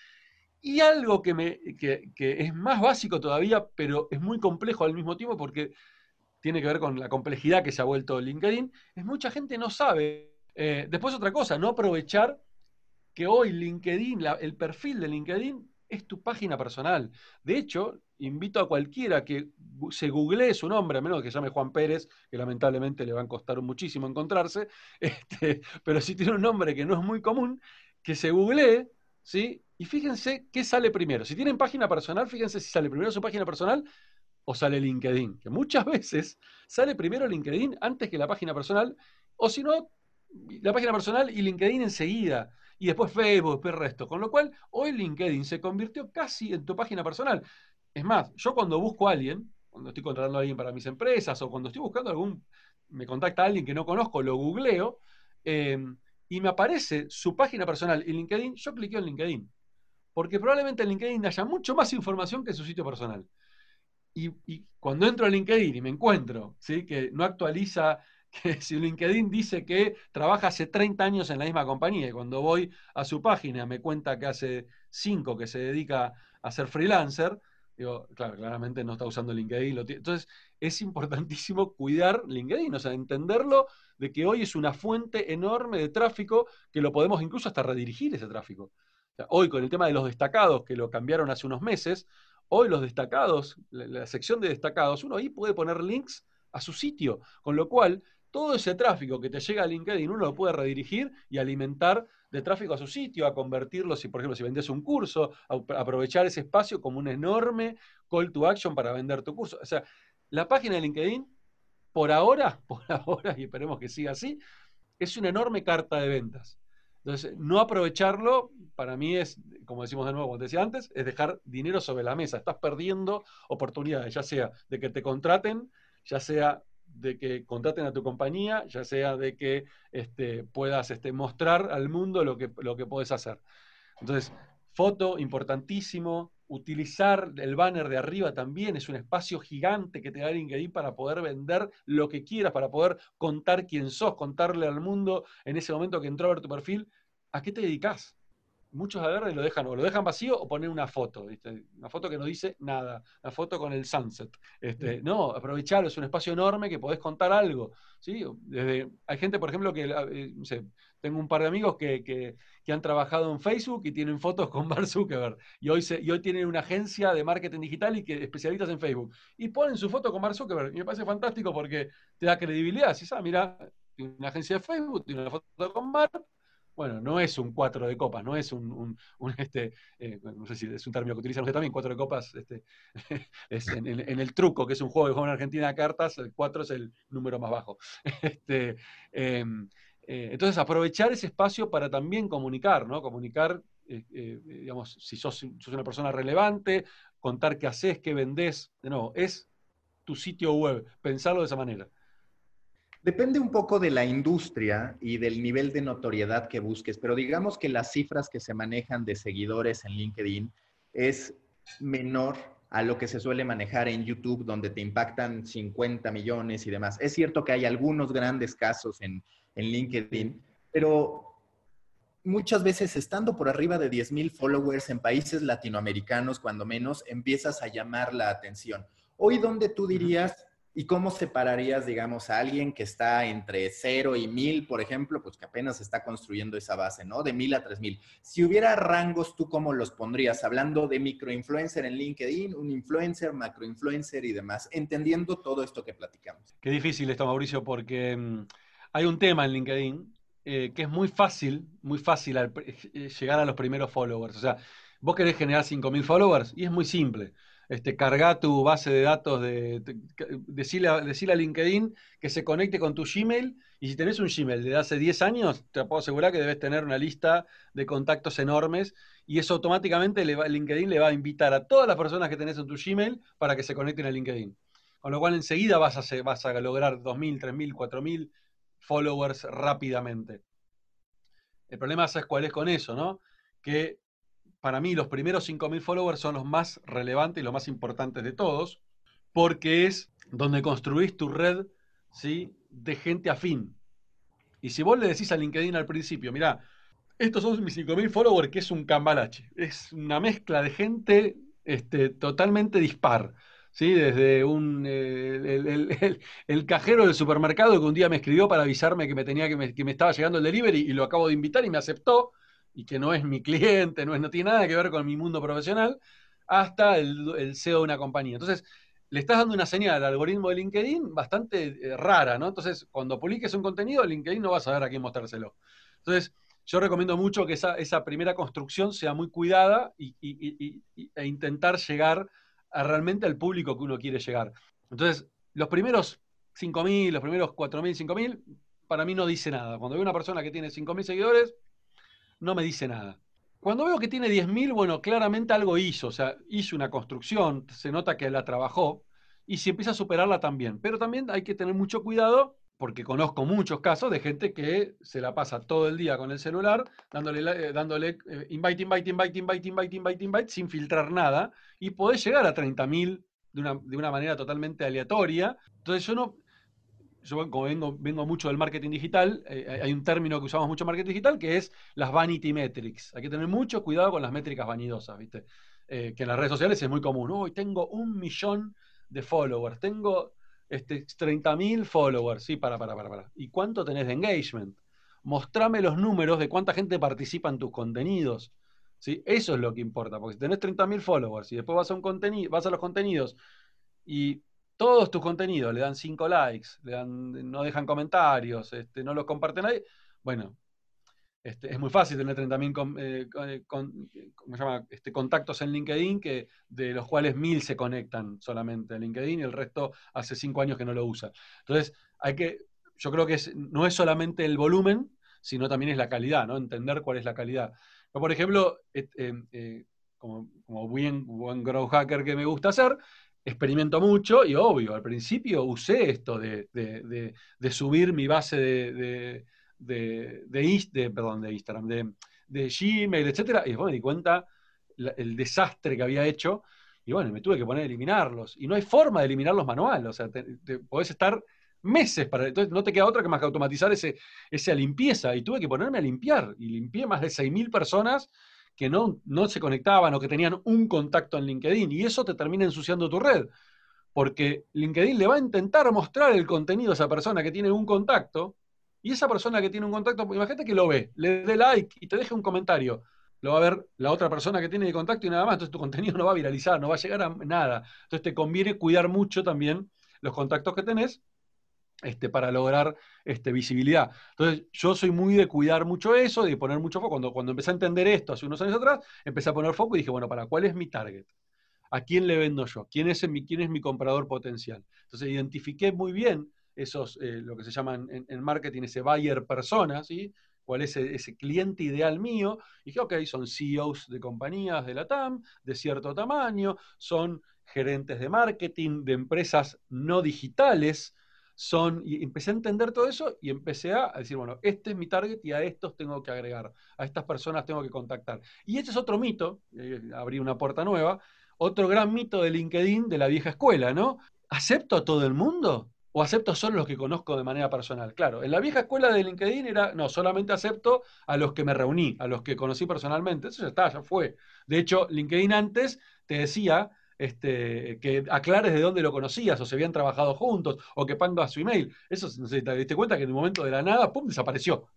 Y algo que, es más básico todavía, pero es muy complejo al mismo tiempo porque tiene que ver con la complejidad que se ha vuelto LinkedIn, es mucha gente no sabe. Eh, después otra cosa, no aprovechar que hoy LinkedIn, el perfil de LinkedIn es tu página personal. De hecho, invito a cualquiera que se googlee su nombre, a menos que se llame Juan Pérez, que lamentablemente le va a costar muchísimo encontrarse, este, pero si tiene un nombre que no es muy común, que se googlee, ¿sí? Y fíjense qué sale primero. Si tienen página personal, fíjense si sale primero su página personal o sale LinkedIn, que muchas veces sale primero LinkedIn antes que la página personal, o si no, la página personal y LinkedIn enseguida y después Facebook, después el resto. Con lo cual, hoy LinkedIn se convirtió casi en tu página personal. Es más, yo cuando busco a alguien, cuando estoy contratando a alguien para mis empresas o cuando estoy buscando algún, me contacta alguien que no conozco, lo googleo, em, y me aparece su página personal y LinkedIn, yo cliqueo en LinkedIn. Porque probablemente en LinkedIn haya mucho más información que en su sitio personal. Y, cuando entro a LinkedIn y me encuentro ¿sí? que no actualiza, que si LinkedIn dice que trabaja hace 30 años en la misma compañía y cuando voy a su página me cuenta que hace 5 que se dedica a ser freelancer, digo, claro, claramente no está usando LinkedIn. Entonces es importantísimo cuidar LinkedIn, o sea, entenderlo de que hoy es una fuente enorme de tráfico que lo podemos incluso hasta redirigir ese tráfico. hoy con el tema de los destacados, que lo cambiaron hace unos meses, hoy los destacados, la, sección de destacados, uno ahí puede poner links a su sitio, con lo cual todo ese tráfico que te llega a LinkedIn uno lo puede redirigir y alimentar de tráfico a su sitio, a convertirlo, si por ejemplo, si vendes un curso, aprovechar ese espacio como un enorme call to action para vender tu curso. O sea, la página de LinkedIn por ahora, por ahora, y esperemos que siga así, es una enorme carta de ventas. Entonces, no aprovecharlo, para mí es, como decimos de nuevo, como decía antes, es dejar dinero sobre la mesa. Estás perdiendo oportunidades, ya sea de que te contraten, ya sea de que contraten a tu compañía, ya sea de que este, puedas este, mostrar al mundo lo que, lo que puedes hacer. Entonces, foto, importantísimo, Utilizar el banner de arriba también es un espacio gigante que te da LinkedIn para poder vender lo que quieras, para poder contar quién sos, contarle al mundo en ese momento que entró a ver tu perfil, ¿a qué te dedicas? Muchos y lo dejan, o lo dejan vacío o ponen una foto, una foto que no dice nada, una foto con el sunset. Este, no, aprovecharlo, es un espacio enorme que podés contar algo. ¿sí? Desde, hay gente, por ejemplo, que eh, no sé, tengo un par de amigos que, han trabajado en Facebook y tienen fotos con Mark Zuckerberg. Y hoy, se, y hoy tienen una agencia de marketing digital y que especialistas en Facebook. Y ponen su foto con Mark Zuckerberg. Y me parece fantástico porque te da credibilidad. Si sabes, ah, mira, tiene una agencia de Facebook, tiene una foto con Mark. Bueno, no es un cuatro de copas, no es un, este, eh, no sé si es un término que utilizan ustedes también, cuatro de copas, este, es en, el truco, que es un juego de juego en Argentina de cartas, el cuatro es el número más bajo. Este, em, eh, entonces, aprovechar ese espacio para también comunicar, ¿no? Comunicar, eh, digamos, si sos, una persona relevante, contar qué haces, qué vendés. De nuevo, es tu sitio web, pensarlo de esa manera. Depende un poco de la industria y del nivel de notoriedad que busques, pero digamos que las cifras que se manejan de seguidores en LinkedIn es menor a lo que se suele manejar en YouTube, donde te impactan 50 millones y demás. Es cierto que hay algunos grandes casos en, en LinkedIn, pero muchas veces estando por arriba de 10 mil followers en países latinoamericanos, cuando menos, empiezas a llamar la atención. Hoy, ¿dónde tú dirías y cómo separarías, digamos, a alguien que está entre 0 y 1000, por ejemplo, pues que apenas está construyendo esa base, ¿no? De 1000 a 3000. Si hubiera rangos, ¿tú cómo los pondrías? Hablando de microinfluencer en LinkedIn, un influencer, macroinfluencer y demás, entendiendo todo esto que platicamos. Qué difícil esto, Mauricio, porque mm, hay un tema en LinkedIn eh, que es muy fácil, muy fácil eh, llegar a los primeros followers. O sea, vos querés generar 5.000 followers y es muy simple. Este, carga tu base de datos, de, decirle, a, decirle, a, LinkedIn que se conecte con tu Gmail y si tenés un Gmail de hace 10 años, te puedo asegurar que debes tener una lista de contactos enormes y eso automáticamente LinkedIn le va a invitar a todas las personas que tenés en tu Gmail para que se conecten a LinkedIn. Con lo cual enseguida vas a, vas a lograr 2.000, 3.000, 4.000 followers rápidamente. El problema es cuál es con eso, ¿no? Que para mí los primeros 5.000 followers son los más relevantes y los más importantes de todos, porque es donde construís tu red ¿sí? de gente afín. Y si vos le decís a LinkedIn al principio, mira, estos son mis 5.000 followers, que es un cambalache, es una mezcla de gente este, totalmente dispar. ¿sí? Desde un, eh, el, cajero del supermercado que un día me escribió para avisarme que me, tenía, que me, estaba llegando el delivery y lo acabo de invitar y me aceptó, y que no es mi cliente, no, es, tiene nada que ver con mi mundo profesional, hasta el, CEO de una compañía. Entonces, le estás dando una señal al algoritmo de LinkedIn bastante eh, rara, ¿no? Entonces, cuando publiques un contenido, LinkedIn no va a saber a quién mostrárselo. Entonces, yo recomiendo mucho que esa, esa primera construcción sea muy cuidada y, e intentar llegar a realmente al público que uno quiere llegar. Entonces, los primeros 5.000, los primeros 4.000, 5.000, para mí no dice nada. Cuando veo una persona que tiene 5.000 seguidores, no me dice nada. Cuando veo que tiene 10.000, bueno, claramente algo hizo, o sea, hizo una construcción, se nota que la trabajó, y si empieza a superarla también. Pero también hay que tener mucho cuidado porque conozco muchos casos de gente que se la pasa todo el día con el celular, dándole, eh, dándole eh, invite, invite, invite, invite, invite, invite, invite, sin filtrar nada, y podés llegar a 30.000 de una, de una manera totalmente aleatoria. Entonces yo no, yo como vengo, mucho del marketing digital, eh, hay un término que usamos mucho en marketing digital que es las vanity metrics. Hay que tener mucho cuidado con las métricas vanidosas, ¿viste? que en las redes sociales es muy común. Hoy tengo un millón de followers, tengo este, 30.000 followers, sí, para, para, para, para. ¿Y cuánto tenés de engagement? Mostrame los números de cuánta gente participa en tus contenidos. ¿sí? Eso es lo que importa, porque si tenés 30.000 followers y después vas a, un contenido, vas a los contenidos y todos tus contenidos le dan 5 likes, no dejan comentarios, este, no los comparten nadie, bueno, este, es muy fácil tener 30.000 eh, eh, con, este, contactos en LinkedIn, que, de los cuales 1.000 se conectan solamente a LinkedIn y el resto hace 5 años que no lo usa. Entonces, hay que, yo creo que no es solamente el volumen, sino también es la calidad, ¿no? Entender cuál es la calidad. por ejemplo, eh, como, como buen, buen grow hacker que me gusta hacer, experimento mucho y obvio, al principio usé esto de, de subir mi base de de, de, perdón, de Instagram, de, de, Gmail, etcétera, y después me di cuenta el desastre que había hecho, y bueno, me tuve que poner a eliminarlos. Y no hay forma de eliminarlos manual, o sea, te, podés estar meses para. Entonces no te queda otra que más que automatizar ese, esa limpieza. Y tuve que ponerme a limpiar. Y limpié más de 6.000 personas que no, no se conectaban o que tenían un contacto en LinkedIn. Y eso te termina ensuciando tu red. Porque LinkedIn le va a intentar mostrar el contenido a esa persona que tiene un contacto, y esa persona que tiene un contacto, imagínate que lo ve, le dé like y te deje un comentario. Lo va a ver la otra persona que tiene el contacto y nada más. Entonces tu contenido no va a viralizar, no va a llegar a nada. Entonces te conviene cuidar mucho también los contactos que tenés este, para lograr este, visibilidad. Entonces, yo soy muy de cuidar mucho eso, de poner mucho foco. Cuando, empecé a entender esto hace unos años atrás, empecé a poner foco y dije, bueno, ¿para cuál es mi target? ¿A quién le vendo yo? ¿Quién es mi, quién es mi comprador potencial? Entonces, identifiqué muy bien esos, eh, lo que se llaman en, marketing ese buyer persona, ¿sí? cuál es ese, cliente ideal mío. Y dije, ok, son CEOs de compañías de la TAM, de cierto tamaño, son gerentes de marketing, de empresas no digitales, son, y empecé a entender todo eso y empecé a decir, bueno, este es mi target y a estos tengo que agregar, a estas personas tengo que contactar. Y este es otro mito, eh, abrí una puerta nueva, otro gran mito de LinkedIn de la vieja escuela, ¿no? ¿Acepto a todo el mundo? o acepto solo los que conozco de manera personal. Claro, en la vieja escuela de LinkedIn era, no, solamente acepto a los que me reuní, a los que conocí personalmente. Eso ya está, ya fue. De hecho, LinkedIn antes te decía este, que aclares de dónde lo conocías, o se habían trabajado juntos, o que a su email. Eso, no te diste cuenta que en un momento de la nada, ¡pum!, desapareció.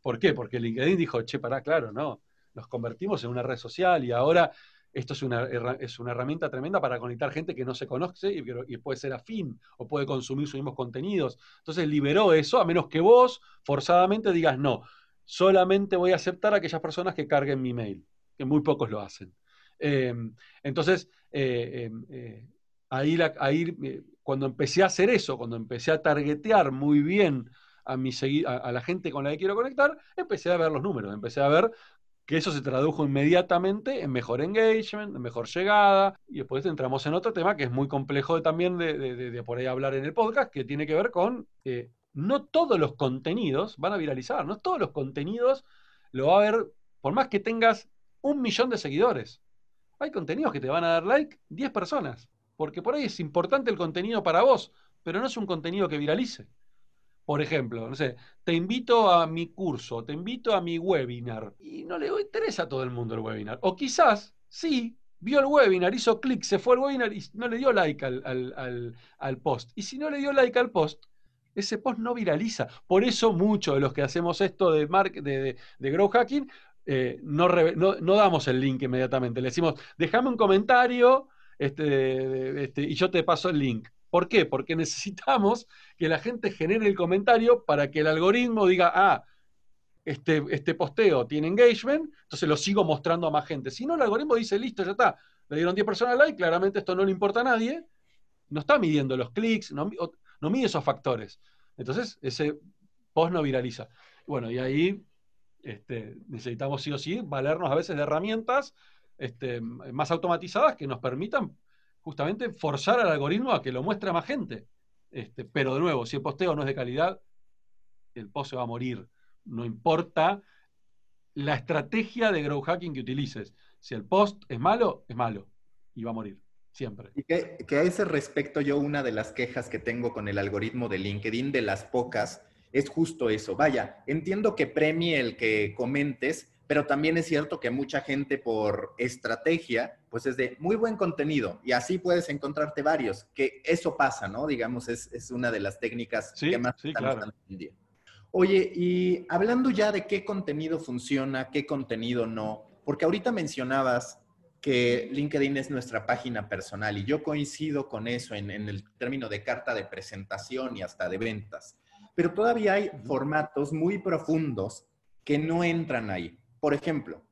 ¿Por qué? Porque LinkedIn dijo, che, pará, claro, no, nos convertimos en una red social y ahora esto es una, es una herramienta tremenda para conectar gente que no se conoce y, puede ser afín o puede consumir sus mismos contenidos. Entonces liberó eso, a menos que vos forzadamente digas, no, solamente voy a aceptar a aquellas personas que carguen mi mail, que muy pocos lo hacen. Em, entonces, eh, em, eh, ahí, ahí eh, cuando empecé a hacer eso, cuando empecé a targetear muy bien a, mi, a, la gente con la que quiero conectar, empecé a ver los números, empecé a ver que eso se tradujo inmediatamente en mejor engagement, en mejor llegada, y después entramos en otro tema que es muy complejo también de, por ahí hablar en el podcast, que tiene que ver con que no todos los contenidos van a viralizar, no todos los contenidos lo va a ver, por más que tengas un millón de seguidores. Hay contenidos que te van a dar like 10 personas, porque por ahí es importante el contenido para vos, pero no es un contenido que viralice. Por ejemplo, no sé, te invito a mi curso, te invito a mi webinar y no le interesa a todo el mundo el webinar. O quizás, sí, vio el webinar, hizo clic, se fue al webinar y no le dio like al, post. Y si no le dio like al post, ese post no viraliza. Por eso muchos de los que hacemos esto de, de, de, grow hacking, eh, no, no, damos el link inmediatamente. Le decimos, déjame un comentario este, este, y yo te paso el link. ¿Por qué? Porque necesitamos que la gente genere el comentario para que el algoritmo diga, ah, este, este posteo tiene engagement, entonces lo sigo mostrando a más gente. Si no, el algoritmo dice, listo, ya está, le dieron 10 personas like, claramente esto no le importa a nadie, no está midiendo los clics, no, mide esos factores. Entonces, ese post no viraliza. Bueno, y ahí este, necesitamos sí o sí valernos a veces de herramientas este, más automatizadas que nos permitan justamente forzar al algoritmo a que lo muestre a más gente. Este, pero de nuevo, si el posteo no es de calidad, el post se va a morir. No importa la estrategia de grow hacking que utilices. Si el post es malo, es malo y va a morir. Siempre. Y que, que, a ese respecto yo una de las quejas que tengo con el algoritmo de LinkedIn, de las pocas, es justo eso. Vaya, entiendo que premie el que comentes, pero también es cierto que mucha gente por estrategia, pues es de muy buen contenido y así puedes encontrarte varios, que eso pasa, ¿no? Digamos, es, es una de las técnicas que más sí, están claro. hoy en día. Oye, y hablando ya de qué contenido funciona, qué contenido no, porque ahorita mencionabas que LinkedIn es nuestra página personal y yo coincido con eso en, en, el término de carta de presentación y hasta de ventas, pero todavía hay formatos muy profundos que no entran ahí. Por ejemplo,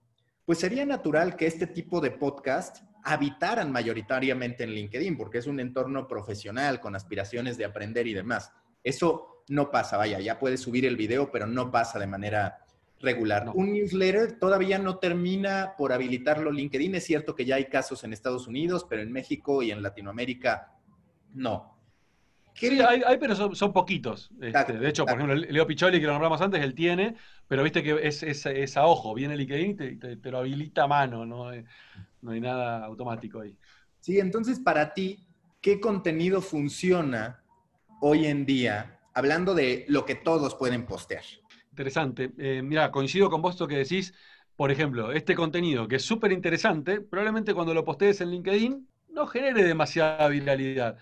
pues sería natural que este tipo de podcast habitaran mayoritariamente en LinkedIn porque es un entorno profesional con aspiraciones de aprender y demás. Eso no pasa, vaya, ya puedes subir el video, pero no pasa de manera regular. No. Un newsletter todavía no termina por habilitarlo LinkedIn. Es cierto que ya hay casos en Estados Unidos, pero en México y en Latinoamérica no. Sí, hay, hay, pero son, son poquitos. Este, de hecho, por ejemplo, Leo Picholi, que lo nombramos antes, él tiene, pero viste que es, es, es a ojo, viene LinkedIn y te, te, te, lo habilita a mano, ¿no? no hay nada automático ahí. Sí, entonces para ti, ¿qué contenido funciona hoy en día, hablando de lo que todos pueden postear? Interesante. Eh, mira, coincido con vos lo que decís. Por ejemplo, este contenido que es súper interesante, probablemente cuando lo postees en LinkedIn no genere demasiada viralidad.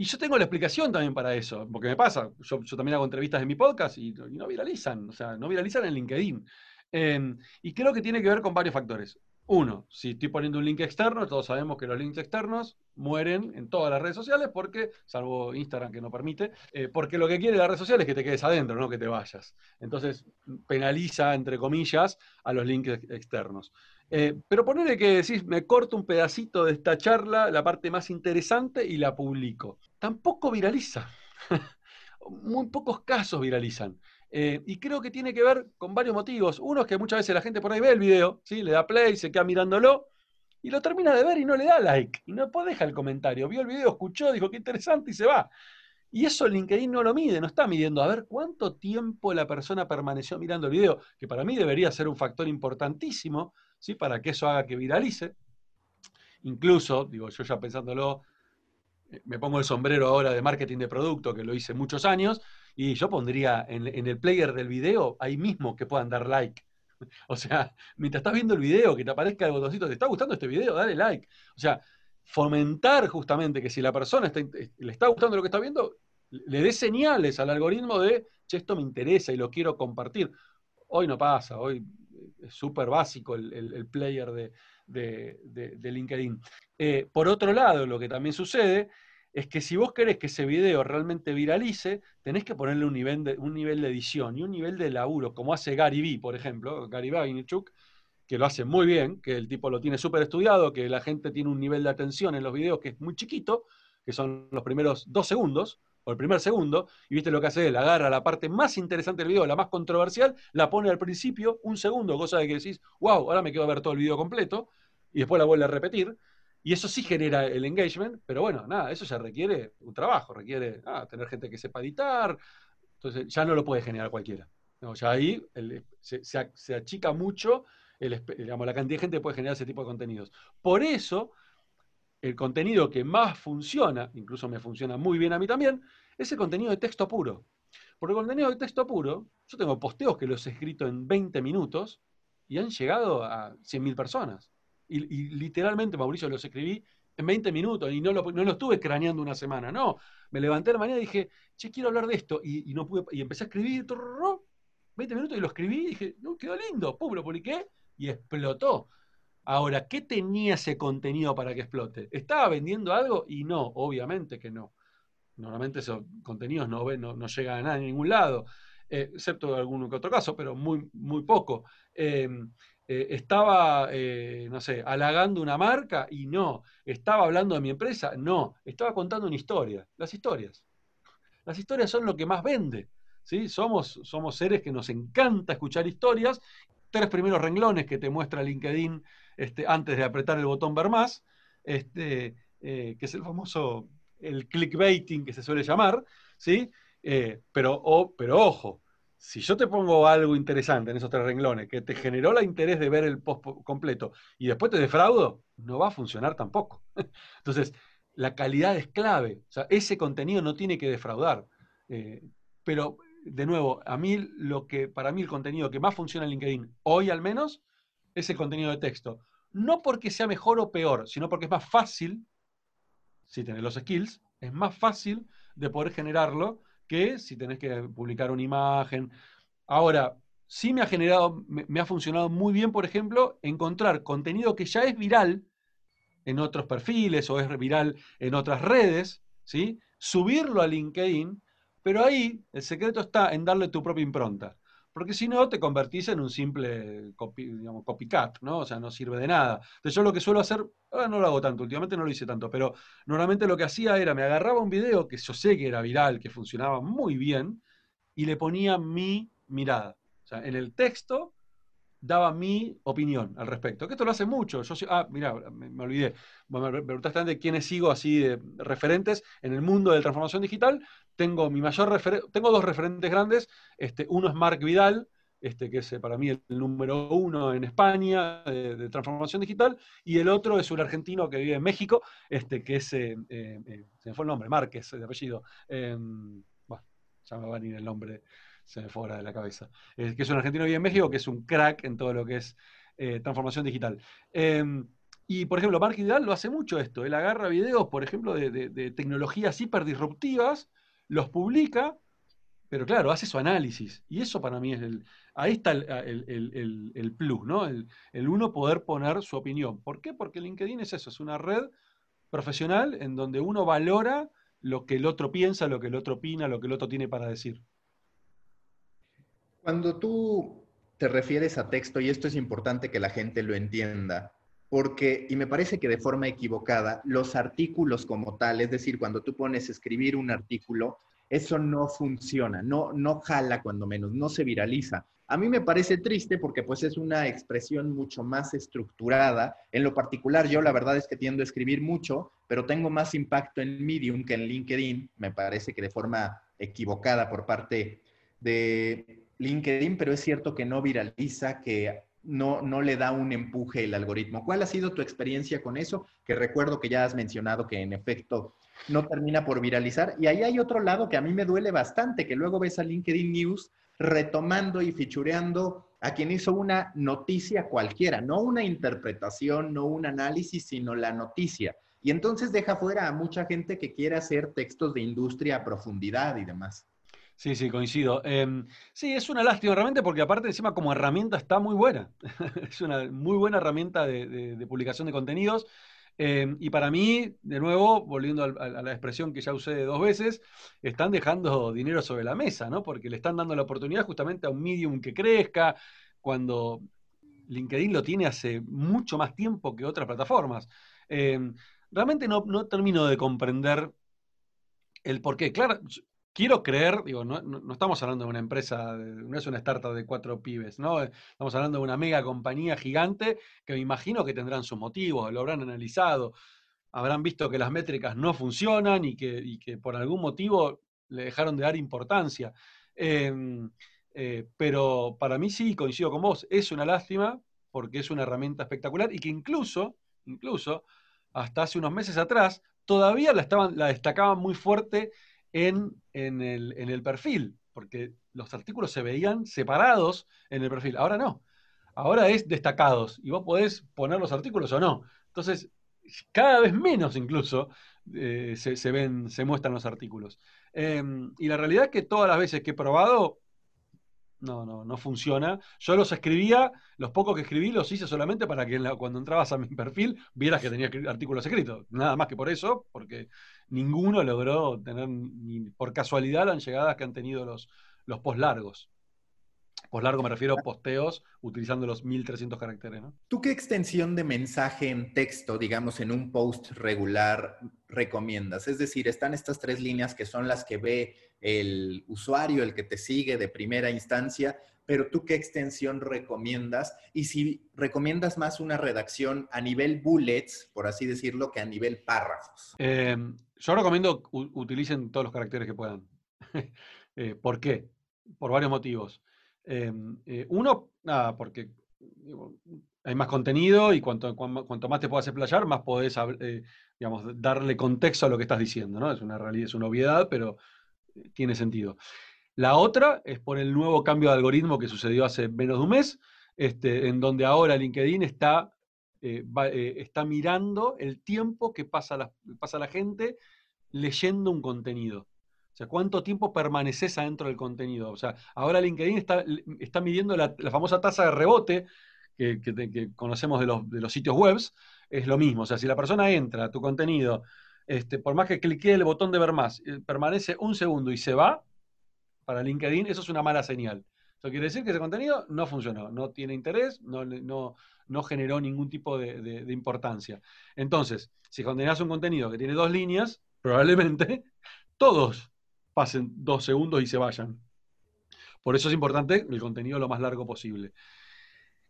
Y yo tengo la explicación también para eso, porque me pasa, yo, también hago entrevistas en mi podcast y, no viralizan, o sea, no viralizan en LinkedIn. Eh, y creo que tiene que ver con varios factores. Uno, si estoy poniendo un link externo, todos sabemos que los links externos mueren en todas las redes sociales porque, salvo Instagram que no permite, eh, porque lo que quiere la red social es que te quedes adentro, no que te vayas. Entonces, penaliza, entre comillas, a los links externos. Eh, pero ponele que decís, me corto un pedacito de esta charla, la parte más interesante, y la publico. Tampoco viraliza. Muy pocos casos viralizan. Eh, y creo que tiene que ver con varios motivos. Uno es que muchas veces la gente por ahí ve el video, ¿sí? le da play, se queda mirándolo, y lo termina de ver y no le da like. Y no deja el comentario. Vio el video, escuchó, dijo qué interesante y se va. Y eso LinkedIn no lo mide, no está midiendo a ver cuánto tiempo la persona permaneció mirando el video, que para mí debería ser un factor importantísimo ¿sí? para que eso haga que viralice. Incluso, digo, yo ya pensándolo, me pongo el sombrero ahora de marketing de producto, que lo hice muchos años, y yo pondría en, el player del video ahí mismo que puedan dar like. O sea, mientras estás viendo el video, que te aparezca el botoncito, ¿te está gustando este video? Dale like. O sea, fomentar justamente que si la persona está, le está gustando lo que está viendo, le dé señales al algoritmo de, che, esto me interesa y lo quiero compartir. Hoy no pasa, hoy es súper básico el, el, player de, de, de, de LinkedIn. Eh, por otro lado, lo que también sucede es que si vos querés que ese video realmente viralice, tenés que ponerle un nivel de, un nivel de edición y un nivel de laburo, como hace Gary Vee, por ejemplo, Gary Vaynerchuk, que lo hace muy bien, que el tipo lo tiene súper estudiado, que la gente tiene un nivel de atención en los videos que es muy chiquito, que son los primeros dos segundos, o el primer segundo, y viste lo que hace él, agarra la parte más interesante del video, la más controversial, la pone al principio, un segundo, cosa de que decís, wow, ahora me quedo a ver todo el video completo, y después la vuelve a repetir, y eso sí genera el engagement, pero bueno, nada, eso ya requiere un trabajo, requiere tener gente que sepa editar, entonces ya no lo puede generar cualquiera. No, ya ahí se, achica mucho el, la cantidad de gente que puede generar ese tipo de contenidos. Por eso, el contenido que más funciona, incluso me funciona muy bien a mí también, es el contenido de texto puro. Porque el contenido de texto puro, yo tengo posteos que los he escrito en 20 minutos y han llegado a 100.000 personas. Y, literalmente, Mauricio, los escribí en 20 minutos y no lo, no estuve craneando una semana, no. Me levanté la mañana y dije, che, quiero hablar de esto. Y, y no pude, y empecé a escribir, 20 minutos y lo escribí y dije, no, quedó lindo, pum, lo publiqué y explotó. Ahora, ¿qué tenía ese contenido para que explote? ¿Estaba vendiendo algo? Y no, obviamente que no. Normalmente esos contenidos no, no, llegan a nada en ningún lado, eh, excepto algún que otro caso, pero muy, muy poco. Eh, eh, estaba, eh, no sé, halagando una marca y no. Estaba hablando de mi empresa, no. Estaba contando una historia. Las historias. Las historias son lo que más vende. ¿sí? Somos, somos seres que nos encanta escuchar historias. Tres primeros renglones que te muestra LinkedIn este, antes de apretar el botón ver más, este, eh, que es el famoso el clickbaiting que se suele llamar, ¿sí? Eh, pero, pero ojo, si yo te pongo algo interesante en esos tres renglones que te generó el interés de ver el post completo y después te defraudo, no va a funcionar tampoco. Entonces, la calidad es clave. O sea, ese contenido no tiene que defraudar. Eh, pero, de nuevo, a mí lo que, para mí el contenido que más funciona en LinkedIn, hoy al menos, es el contenido de texto. No porque sea mejor o peor, sino porque es más fácil, si tenés los skills, es más fácil de poder generarlo que si tenés que publicar una imagen. Ahora, sí me ha generado, me, ha funcionado muy bien, por ejemplo, encontrar contenido que ya es viral en otros perfiles o es viral en otras redes, ¿sí? Subirlo a LinkedIn, pero ahí el secreto está en darle tu propia impronta porque si no te convertís en un simple copycat, ¿no? O sea, no sirve de nada. Entonces yo lo que suelo hacer, ahora no lo hago tanto, últimamente no lo hice tanto, pero normalmente lo que hacía era, me agarraba un video que yo sé que era viral, que funcionaba muy bien, y le ponía mi mirada. O sea, en el texto daba mi opinión al respecto. Que esto lo hace mucho. Yo, ah, mira, me, olvidé. Me preguntaste de quiénes sigo así de referentes en el mundo de la transformación digital. Tengo mi mayor tengo dos referentes grandes. Este, uno es Mark Vidal, este, que es eh, para mí el número uno en España de, transformación digital, y el otro es un argentino que vive en México, este, que es, eh, eh, se me fue el nombre, Márquez, de apellido. Em, bueno, ya me va a venir el nombre se me fuera de la cabeza, que es un argentino que vive en México, que es un crack en todo lo que es eh, transformación digital. Em, y, por ejemplo, Mark Hidal lo hace mucho esto. Él agarra videos, por ejemplo, de, tecnologías hiper disruptivas, los publica, pero claro, hace su análisis. Y eso para mí es el. Ahí está el, plus, ¿no? El, el, uno poder poner su opinión. ¿Por qué? Porque LinkedIn es eso, es una red profesional en donde uno valora lo que el otro piensa, lo que el otro opina, lo que el otro tiene para decir. Cuando tú te refieres a texto, y esto es importante que la gente lo entienda, porque, y me parece que de forma equivocada, los artículos como tal, es decir, cuando tú pones escribir un artículo, eso no funciona, no, no jala cuando menos, no se viraliza. A mí me parece triste porque pues es una expresión mucho más estructurada. En lo particular, yo la verdad es que tiendo a escribir mucho, pero tengo más impacto en Medium que en LinkedIn. Me parece que de forma equivocada por parte de LinkedIn, pero es cierto que no viraliza, que no, no le da un empuje el algoritmo. ¿Cuál ha sido tu experiencia con eso? Que recuerdo que ya has mencionado que en efecto no termina por viralizar. Y ahí hay otro lado que a mí me duele bastante, que luego ves a LinkedIn News retomando y fichureando a quien hizo una noticia cualquiera, no una interpretación, no un análisis, sino la noticia. Y entonces deja fuera a mucha gente que quiere hacer textos de industria a profundidad y demás. Sí, sí, coincido. Em, sí, es una lástima realmente porque aparte encima como herramienta está muy buena. es una muy buena herramienta de, publicación de contenidos. Em, y para mí, de nuevo, volviendo a, la expresión que ya usé dos veces, están dejando dinero sobre la mesa, ¿no? Porque le están dando la oportunidad justamente a un medium que crezca, cuando LinkedIn lo tiene hace mucho más tiempo que otras plataformas. Em, realmente no, no termino de comprender el por qué. Claro, quiero creer, digo, no, estamos hablando de una empresa, no es una startup de cuatro pibes, ¿no? Estamos hablando de una mega compañía gigante que me imagino que tendrán sus motivos, lo habrán analizado, habrán visto que las métricas no funcionan y que, que por algún motivo le dejaron de dar importancia. Em, eh, pero para mí sí, coincido con vos, es una lástima porque es una herramienta espectacular y que incluso, incluso, hasta hace unos meses atrás, todavía la, estaban, la destacaban muy fuerte en, el, perfil, porque los artículos se veían separados en el perfil. Ahora no. Ahora es destacados y vos podés poner los artículos o no. Entonces, cada vez menos incluso eh, se, ven, se muestran los artículos. Em, y la realidad es que todas las veces que he probado, no, no, no funciona. Yo los escribía, los pocos que escribí los hice solamente para que cuando entrabas a mi perfil vieras que tenía artículos escritos. Nada más que por eso, porque ninguno logró tener, ni por casualidad, las llegadas que han tenido los, los post largos. Post largo me refiero a posteos utilizando los 1300 caracteres. ¿no? ¿Tú qué extensión de mensaje en texto, digamos, en un post regular recomiendas? Es decir, están estas tres líneas que son las que ve el usuario, el que te sigue de primera instancia, pero tú qué extensión recomiendas y si recomiendas más una redacción a nivel bullets, por así decirlo, que a nivel párrafos. Em, yo recomiendo utilicen todos los caracteres que puedan. Eh, ¿Por qué? Por varios motivos. Eh, uno, nada, porque hay más contenido y cuanto, cuanto, más te puedas explayar, más podés eh, digamos, darle contexto a lo que estás diciendo. ¿no? Es una realidad, es una obviedad, pero tiene sentido. La otra es por el nuevo cambio de algoritmo que sucedió hace menos de un mes, este, en donde ahora LinkedIn está, está mirando el tiempo que pasa la, pasa la gente leyendo un contenido. O sea, cuánto tiempo permaneces adentro del contenido. O sea, ahora LinkedIn está, está midiendo la, famosa tasa de rebote que, conocemos de los, de los, sitios web. Es lo mismo. O sea, si la persona entra a tu contenido, este, por más que clique el botón de ver más, eh, permanece un segundo y se va, para LinkedIn, eso es una mala señal. Eso quiere decir que ese contenido no funcionó, no tiene interés, no, no, no generó ningún tipo de, importancia. Entonces, si condenas un contenido que tiene dos líneas, probablemente todos pasen dos segundos y se vayan. Por eso es importante el contenido lo más largo posible.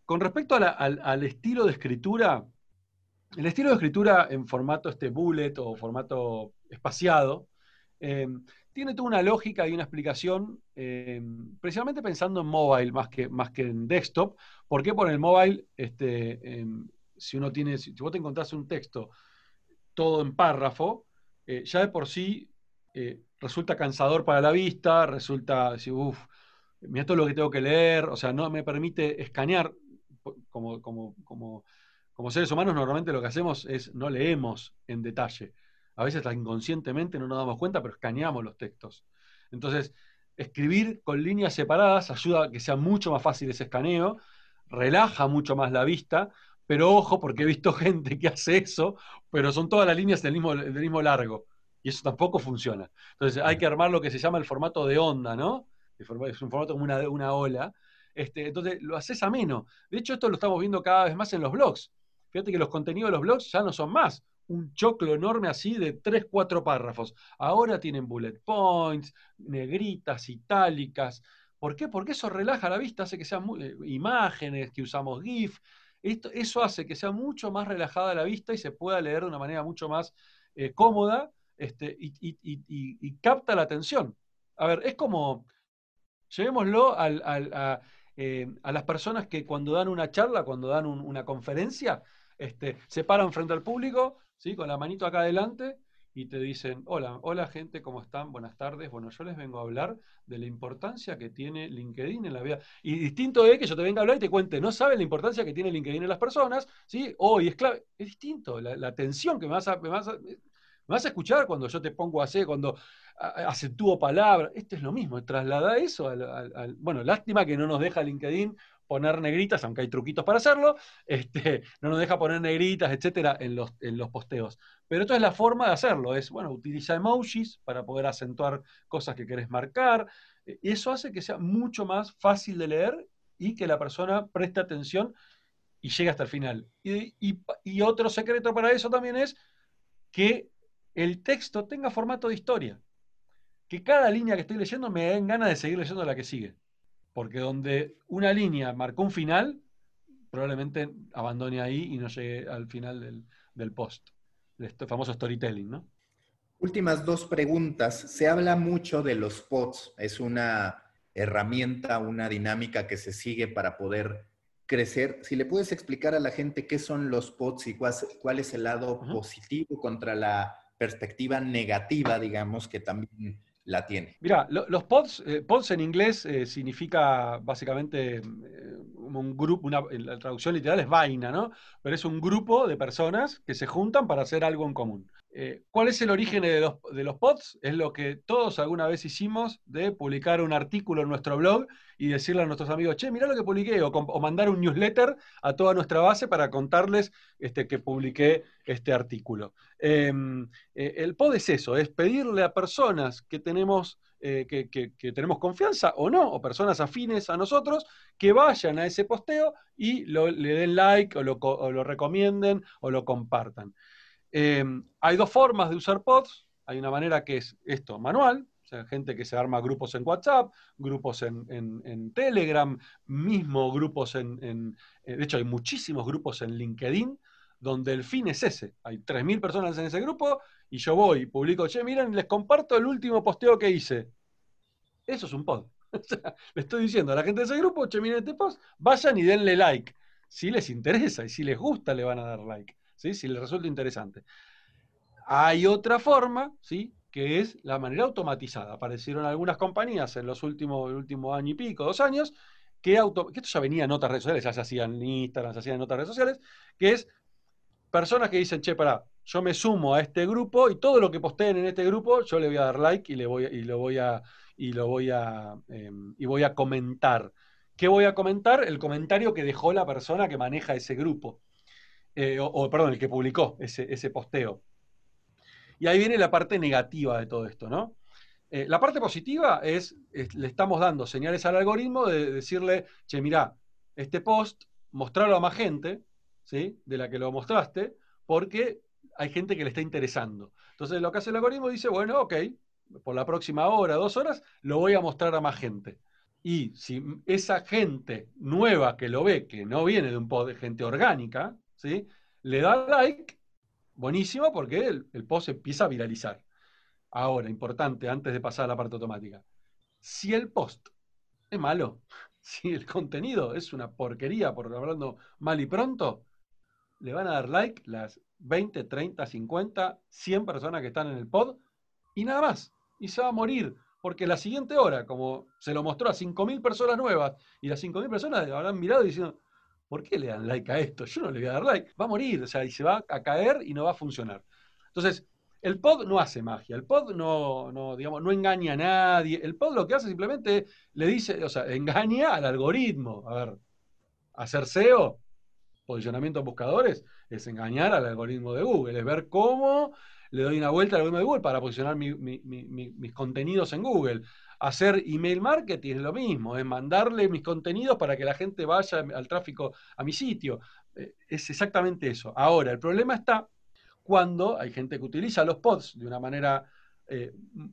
Con respecto al, estilo de escritura, el estilo de escritura en formato este bullet o formato espaciado, eh, tiene toda una lógica y una explicación, eh, precisamente pensando en mobile más que, más que en desktop. ¿Por qué por el mobile, este, em, si uno tiene, si vos te encontrás un texto todo en párrafo, eh, ya de por sí eh, resulta cansador para la vista, resulta decir, uff, mira todo lo que tengo que leer, o sea, no me permite escanear. Como, como, como, como seres humanos normalmente lo que hacemos es no leemos en detalle. A veces inconscientemente no nos damos cuenta, pero escaneamos los textos. Entonces, escribir con líneas separadas ayuda a que sea mucho más fácil ese escaneo, relaja mucho más la vista, pero ojo, porque he visto gente que hace eso, pero son todas las líneas del mismo, largo. Y eso tampoco funciona. Entonces hay que armar lo que se llama el formato de onda, ¿no? Es un formato como una, una ola. Este, entonces lo haces ameno. De hecho, esto lo estamos viendo cada vez más en los blogs. Fíjate que los contenidos de los blogs ya no son más un choclo enorme así de tres, cuatro párrafos. Ahora tienen bullet points, negritas, itálicas. ¿Por qué? Porque eso relaja la vista, hace que sean eh, imágenes, que usamos GIF, eso hace que sea mucho más relajada la vista y se pueda leer de una manera mucho más eh, cómoda este, y, capta la atención. A ver, es como, llevémoslo eh, a, las personas que cuando dan una charla, cuando dan una conferencia, este, se paran frente al público, ¿sí? con la manito acá adelante y te dicen, hola, hola gente, ¿cómo están? Buenas tardes. Bueno, yo les vengo a hablar de la importancia que tiene LinkedIn en la vida. Y distinto es que yo te venga a hablar y te cuente, no saben la importancia que tiene LinkedIn en las personas, ¿sí? Hoy es clave. Es distinto, la, atención que me vas, me, vas a, me vas a escuchar cuando yo te pongo a hacer, cuando acentúo palabras. Esto es lo mismo, traslada eso al, Bueno, lástima que no nos deja LinkedIn poner negritas, aunque hay truquitos para hacerlo, este, no nos deja poner negritas, etcétera, en los, en los posteos. Pero esto es la forma de hacerlo, es, bueno, utiliza emojis para poder acentuar cosas que querés marcar, y e, eso hace que sea mucho más fácil de leer y que la persona preste atención y llegue hasta el final. Y otro secreto para eso también es que el texto tenga formato de historia. Que cada línea que estoy leyendo me den ganas de seguir leyendo la que sigue. Porque donde una línea marcó un final, probablemente abandone ahí y no llegue al final del, post. Este famoso storytelling, ¿no? Últimas dos preguntas. Se habla mucho de los pods. Es una herramienta, una dinámica que se sigue para poder crecer. Si le puedes explicar a la gente qué son los pods y cuál, es el lado positivo contra la perspectiva negativa, digamos, que también la tiene. Mira, los pods, eh, pods en inglés eh, significa básicamente eh, un grupo, una, la traducción literal es vaina, ¿no? Pero es un grupo de personas que se juntan para hacer algo en común. Eh, ¿Cuál es el origen de los, pods? Es lo que todos alguna vez hicimos de publicar un artículo en nuestro blog y decirle a nuestros amigos, che, mirá lo que publiqué, o, mandar un newsletter a toda nuestra base para contarles este, que publiqué este artículo. Em, eh, el pod es eso, es pedirle a personas que tenemos, eh, que, tenemos confianza o no, o personas afines a nosotros, que vayan a ese posteo y le den like lo, o lo recomienden o lo compartan. Em, hay dos formas de usar pods. Hay una manera que es esto, manual, o sea, gente que se arma grupos en WhatsApp, grupos en, Telegram, mismo grupos en, eh, De hecho, hay muchísimos grupos en LinkedIn, donde el fin es ese. Hay 3.000 personas en ese grupo y yo voy y publico, che, miren, les comparto el último posteo que hice. Eso es un pod. le estoy diciendo a la gente de ese grupo, che, miren este post, vayan y denle like. Si les interesa y si les gusta, le van a dar like. ¿Sí? Si les resulta interesante. Hay otra forma, ¿sí? que es la manera automatizada. Aparecieron algunas compañías en los últimos, el último año y pico, dos años, que, auto, que esto ya venía en otras redes sociales, ya se hacían en Instagram, se hacían en otras redes sociales, que es personas que dicen, che, pará, yo me sumo a este grupo y todo lo que posteen en este grupo, yo le voy a dar like y le voy, y lo voy a, y lo voy a, em, y voy a comentar. ¿Qué voy a comentar? El comentario que dejó la persona que maneja ese grupo. Eh, o, perdón, el que publicó ese, ese posteo. Y ahí viene la parte negativa de todo esto, ¿no? Eh, la parte positiva es, le estamos dando señales al algoritmo de decirle, che, mira, este post, mostrarlo a más gente, ¿sí? De la que lo mostraste, porque hay gente que le está interesando. Entonces lo que hace el algoritmo dice, bueno, ok, por la próxima hora, dos horas, lo voy a mostrar a más gente. Y si esa gente nueva que lo ve, que no viene de un post de gente orgánica, ¿sí? le da like, buenísimo porque el, post empieza a viralizar. Ahora, importante, antes de pasar a la parte automática, si el post es malo, si el contenido es una porquería, por hablando mal y pronto, le van a dar like las 20, 30, 50, 100 personas que están en el pod y nada más. Y se va a morir. Porque la siguiente hora, como se lo mostró a 5.000 personas nuevas, y las 5.000 personas habrán mirado diciendo, ¿por qué le dan like a esto? Yo no le voy a dar like. Va a morir, o sea, y se va a caer y no va a funcionar. Entonces, el pod no hace magia, el pod no, no, digamos, no engaña a nadie. El pod lo que hace simplemente le dice, o sea, engaña al algoritmo. A ver, hacer SEO, posicionamiento en buscadores, es engañar al algoritmo de Google, es ver cómo le doy una vuelta al algoritmo de Google para posicionar mis contenidos en Google. Hacer email marketing es lo mismo, es mandarle mis contenidos para que la gente vaya al tráfico a mi sitio. Eh, es exactamente eso. Ahora, el problema está cuando hay gente que utiliza los pods de una manera eh,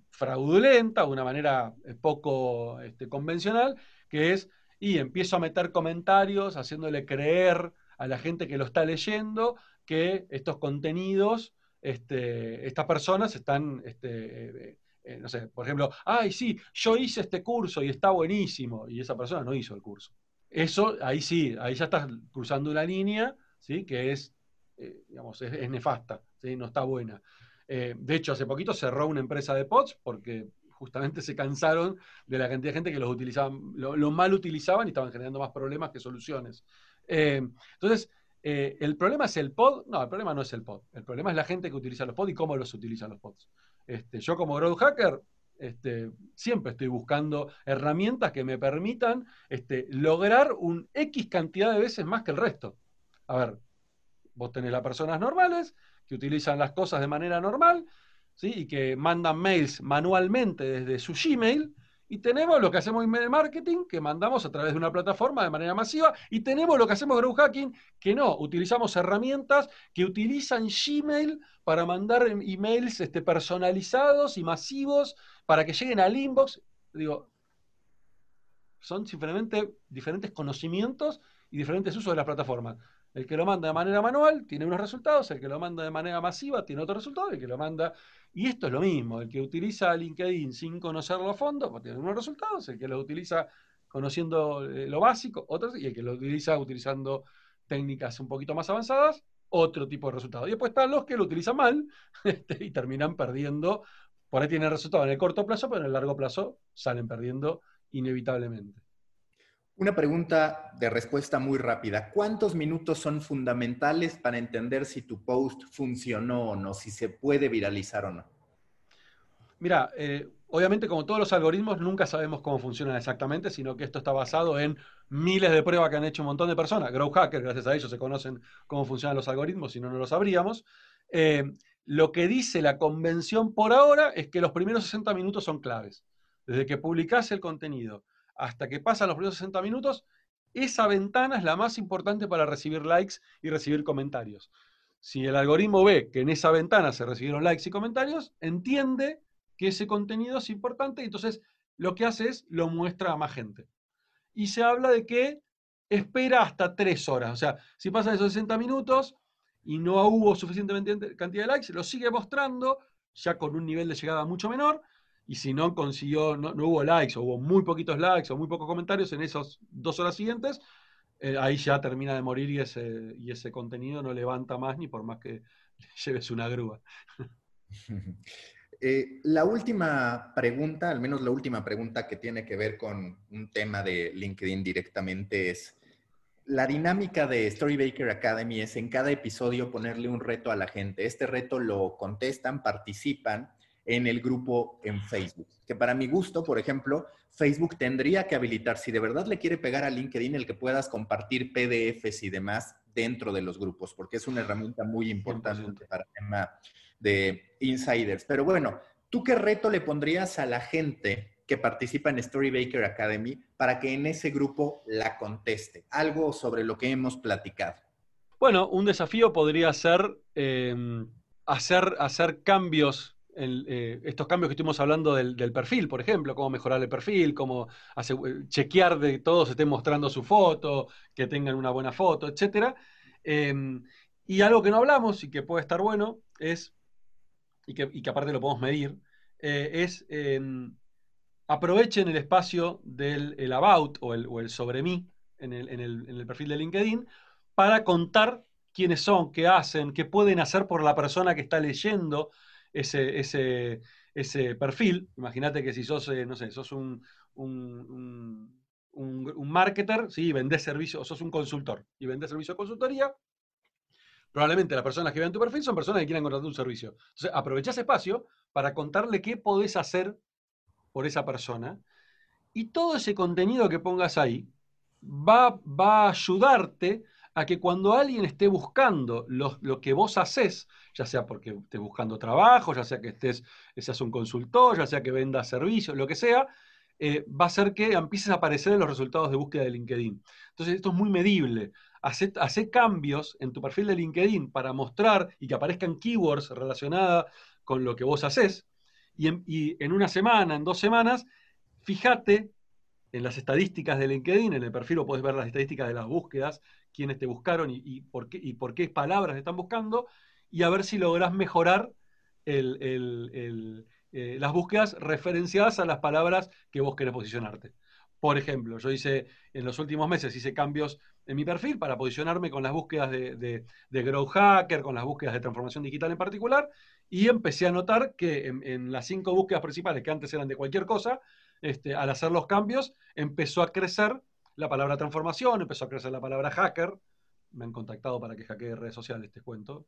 fraudulenta, de una manera eh, poco este, convencional, que es, y empiezo a meter comentarios haciéndole creer a la gente que lo está leyendo que estos contenidos, este, estas personas están este, no sé, por ejemplo, ay, sí, yo hice este curso y está buenísimo, y esa persona no hizo el curso. Eso, ahí sí, ahí ya estás cruzando una línea, ¿sí? Que es, eh, digamos, es, nefasta, ¿sí? No está buena. Eh, de hecho, hace poquito cerró una empresa de pods porque justamente se cansaron de la cantidad de gente que los utilizaban, lo, mal utilizaban y estaban generando más problemas que soluciones. entonces, ¿el problema es el pod? No, el problema no es el pod. El problema es la gente que utiliza los pods y cómo los utilizan los pods. Este, yo como growth hacker este, siempre estoy buscando herramientas que me permitan este, lograr un X cantidad de veces más que el resto. A ver, vos tenés las personas normales que utilizan las cosas de manera normal ¿sí? y que mandan mails manualmente desde su Gmail y tenemos lo que hacemos en marketing, que mandamos a través de una plataforma de manera masiva. Y tenemos lo que hacemos en Hacking, que no, utilizamos herramientas que utilizan Gmail para mandar emails este, personalizados y masivos para que lleguen al inbox. Digo, son simplemente diferentes conocimientos y diferentes usos de las plataformas. El que lo manda de manera manual tiene unos resultados, el que lo manda de manera masiva tiene otros resultados, el que lo manda y esto es lo mismo, el que utiliza LinkedIn sin conocerlo a fondo, pues tiene unos resultados, el que lo utiliza conociendo eh, lo básico, otros, y el que lo utiliza utilizando técnicas un poquito más avanzadas, otro tipo de resultados. Y después están los que lo utilizan mal este, y terminan perdiendo, por ahí tienen resultados en el corto plazo, pero en el largo plazo salen perdiendo inevitablemente. Una pregunta de respuesta muy rápida. ¿Cuántos minutos son fundamentales para entender si tu post funcionó o no, si se puede viralizar o no? Mira, eh, obviamente como todos los algoritmos nunca sabemos cómo funcionan exactamente, sino que esto está basado en miles de pruebas que han hecho un montón de personas. Grow Hacker, gracias a ellos se conocen cómo funcionan los algoritmos, si no, no lo sabríamos. Eh, lo que dice la convención por ahora es que los primeros 60 minutos son claves. Desde que publicás el contenido hasta que pasan los primeros 60 minutos, esa ventana es la más importante para recibir likes y recibir comentarios. Si el algoritmo ve que en esa ventana se recibieron likes y comentarios, entiende que ese contenido es importante y entonces lo que hace es lo muestra a más gente. Y se habla de que espera hasta tres horas. O sea, si pasa esos 60 minutos, y no hubo suficientemente cantidad de likes, lo sigue mostrando, ya con un nivel de llegada mucho menor, y si no consiguió, no, hubo likes, o hubo muy poquitos likes, o muy pocos comentarios en esas dos horas siguientes, eh, ahí ya termina de morir y ese, y ese contenido no levanta más ni por más que lleves una grúa. Eh, la última pregunta, al menos la última pregunta que tiene que ver con un tema de LinkedIn directamente es, la dinámica de Storybaker Academy es en cada episodio ponerle un reto a la gente. Este reto lo contestan, participan en el grupo en Facebook. Que para mi gusto, por ejemplo, Facebook tendría que habilitar, si de verdad le quiere pegar a LinkedIn, el que puedas compartir PDFs y demás dentro de los grupos, porque es una herramienta muy importante para el tema de insiders. Pero bueno, ¿tú qué reto le pondrías a la gente que participa en Storybaker Academy para que en ese grupo la conteste? Algo sobre lo que hemos platicado. Bueno, un desafío podría ser em, hacer, hacer cambios eh, estos cambios que estuvimos hablando del, perfil, por ejemplo, cómo mejorar el perfil, cómo eh, chequear de que todos estén mostrando su foto, que tengan una buena foto, etc. Em, y algo que no hablamos y que puede estar bueno es, y que, aparte lo podemos medir, eh, es em, aprovechen el espacio del about o el, sobre mí en el perfil de LinkedIn para contar quiénes son, qué hacen, qué pueden hacer por la persona que está leyendo ese, ese, ese perfil. Imagínate que si sos, eh, no sé, sos un, un, un, marketer, ¿sí? vendés servicio, o sos un consultor y vendés servicio de consultoría, probablemente las personas que vean tu perfil son personas que quieran contratar un servicio. Entonces, aprovecha ese espacio para contarle qué podés hacer por esa persona y todo ese contenido que pongas ahí va, va a ayudarte a que cuando alguien esté buscando lo, lo, que vos haces, ya sea porque estés buscando trabajo, ya sea que estés, seas un consultor, ya sea que vendas servicios, lo que sea, eh, va a ser que empieces a aparecer en los resultados de búsqueda de LinkedIn. Entonces, esto es muy medible. Hacer cambios en tu perfil de LinkedIn para mostrar y que aparezcan keywords relacionadas con lo que vos haces. Y en, y en una semana, en dos semanas, fíjate en las estadísticas de LinkedIn, en el perfil, puedes ver las estadísticas de las búsquedas, quiénes te buscaron y, por, qué, y por qué palabras están buscando, y a ver si lográs mejorar eh, las búsquedas referenciadas a las palabras que vos querés posicionarte. Por ejemplo, yo hice en los últimos meses hice cambios en mi perfil para posicionarme con las búsquedas de, de, de Grow Hacker, con las búsquedas de transformación digital en particular, y empecé a notar que en, las cinco búsquedas principales, que antes eran de cualquier cosa, este, al hacer los cambios, empezó a crecer la palabra transformación, empezó a crecer la palabra hacker. Me han contactado para que hackee redes sociales, te cuento.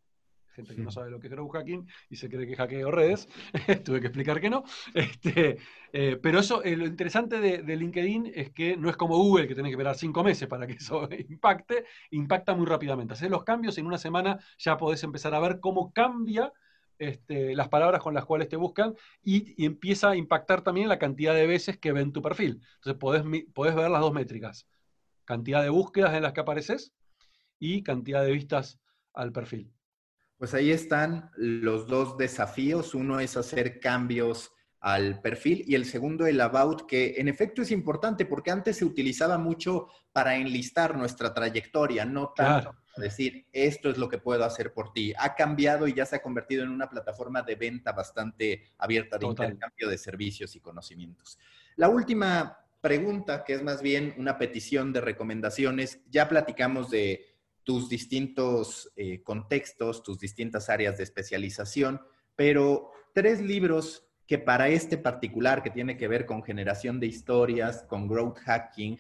Gente que no sabe lo que es growth hacking y se cree que hackeo redes. Tuve que explicar que no. Este, eh, pero eso, eh, lo interesante de, LinkedIn es que no es como Google, que tenés que esperar cinco meses para que eso impacte. Impacta muy rápidamente. Hacer los cambios en una semana ya podés empezar a ver cómo cambia este, las palabras con las cuales te buscan y, empieza a impactar también la cantidad de veces que ven tu perfil. Entonces podés, podés ver las dos métricas, cantidad de búsquedas en las que apareces y cantidad de vistas al perfil. Pues ahí están los dos desafíos. Uno es hacer cambios al perfil y el segundo el about, que en efecto es importante porque antes se utilizaba mucho para enlistar nuestra trayectoria, no tanto decir esto es lo que puedo hacer por ti. Ha cambiado y ya se ha convertido en una plataforma de venta bastante abierta de intercambio de servicios y conocimientos. La última pregunta, que es más bien una petición de recomendaciones, ya platicamos de tus distintos eh, contextos, tus distintas áreas de especialización, pero tres libros que para este particular que tiene que ver con generación de historias, con growth hacking,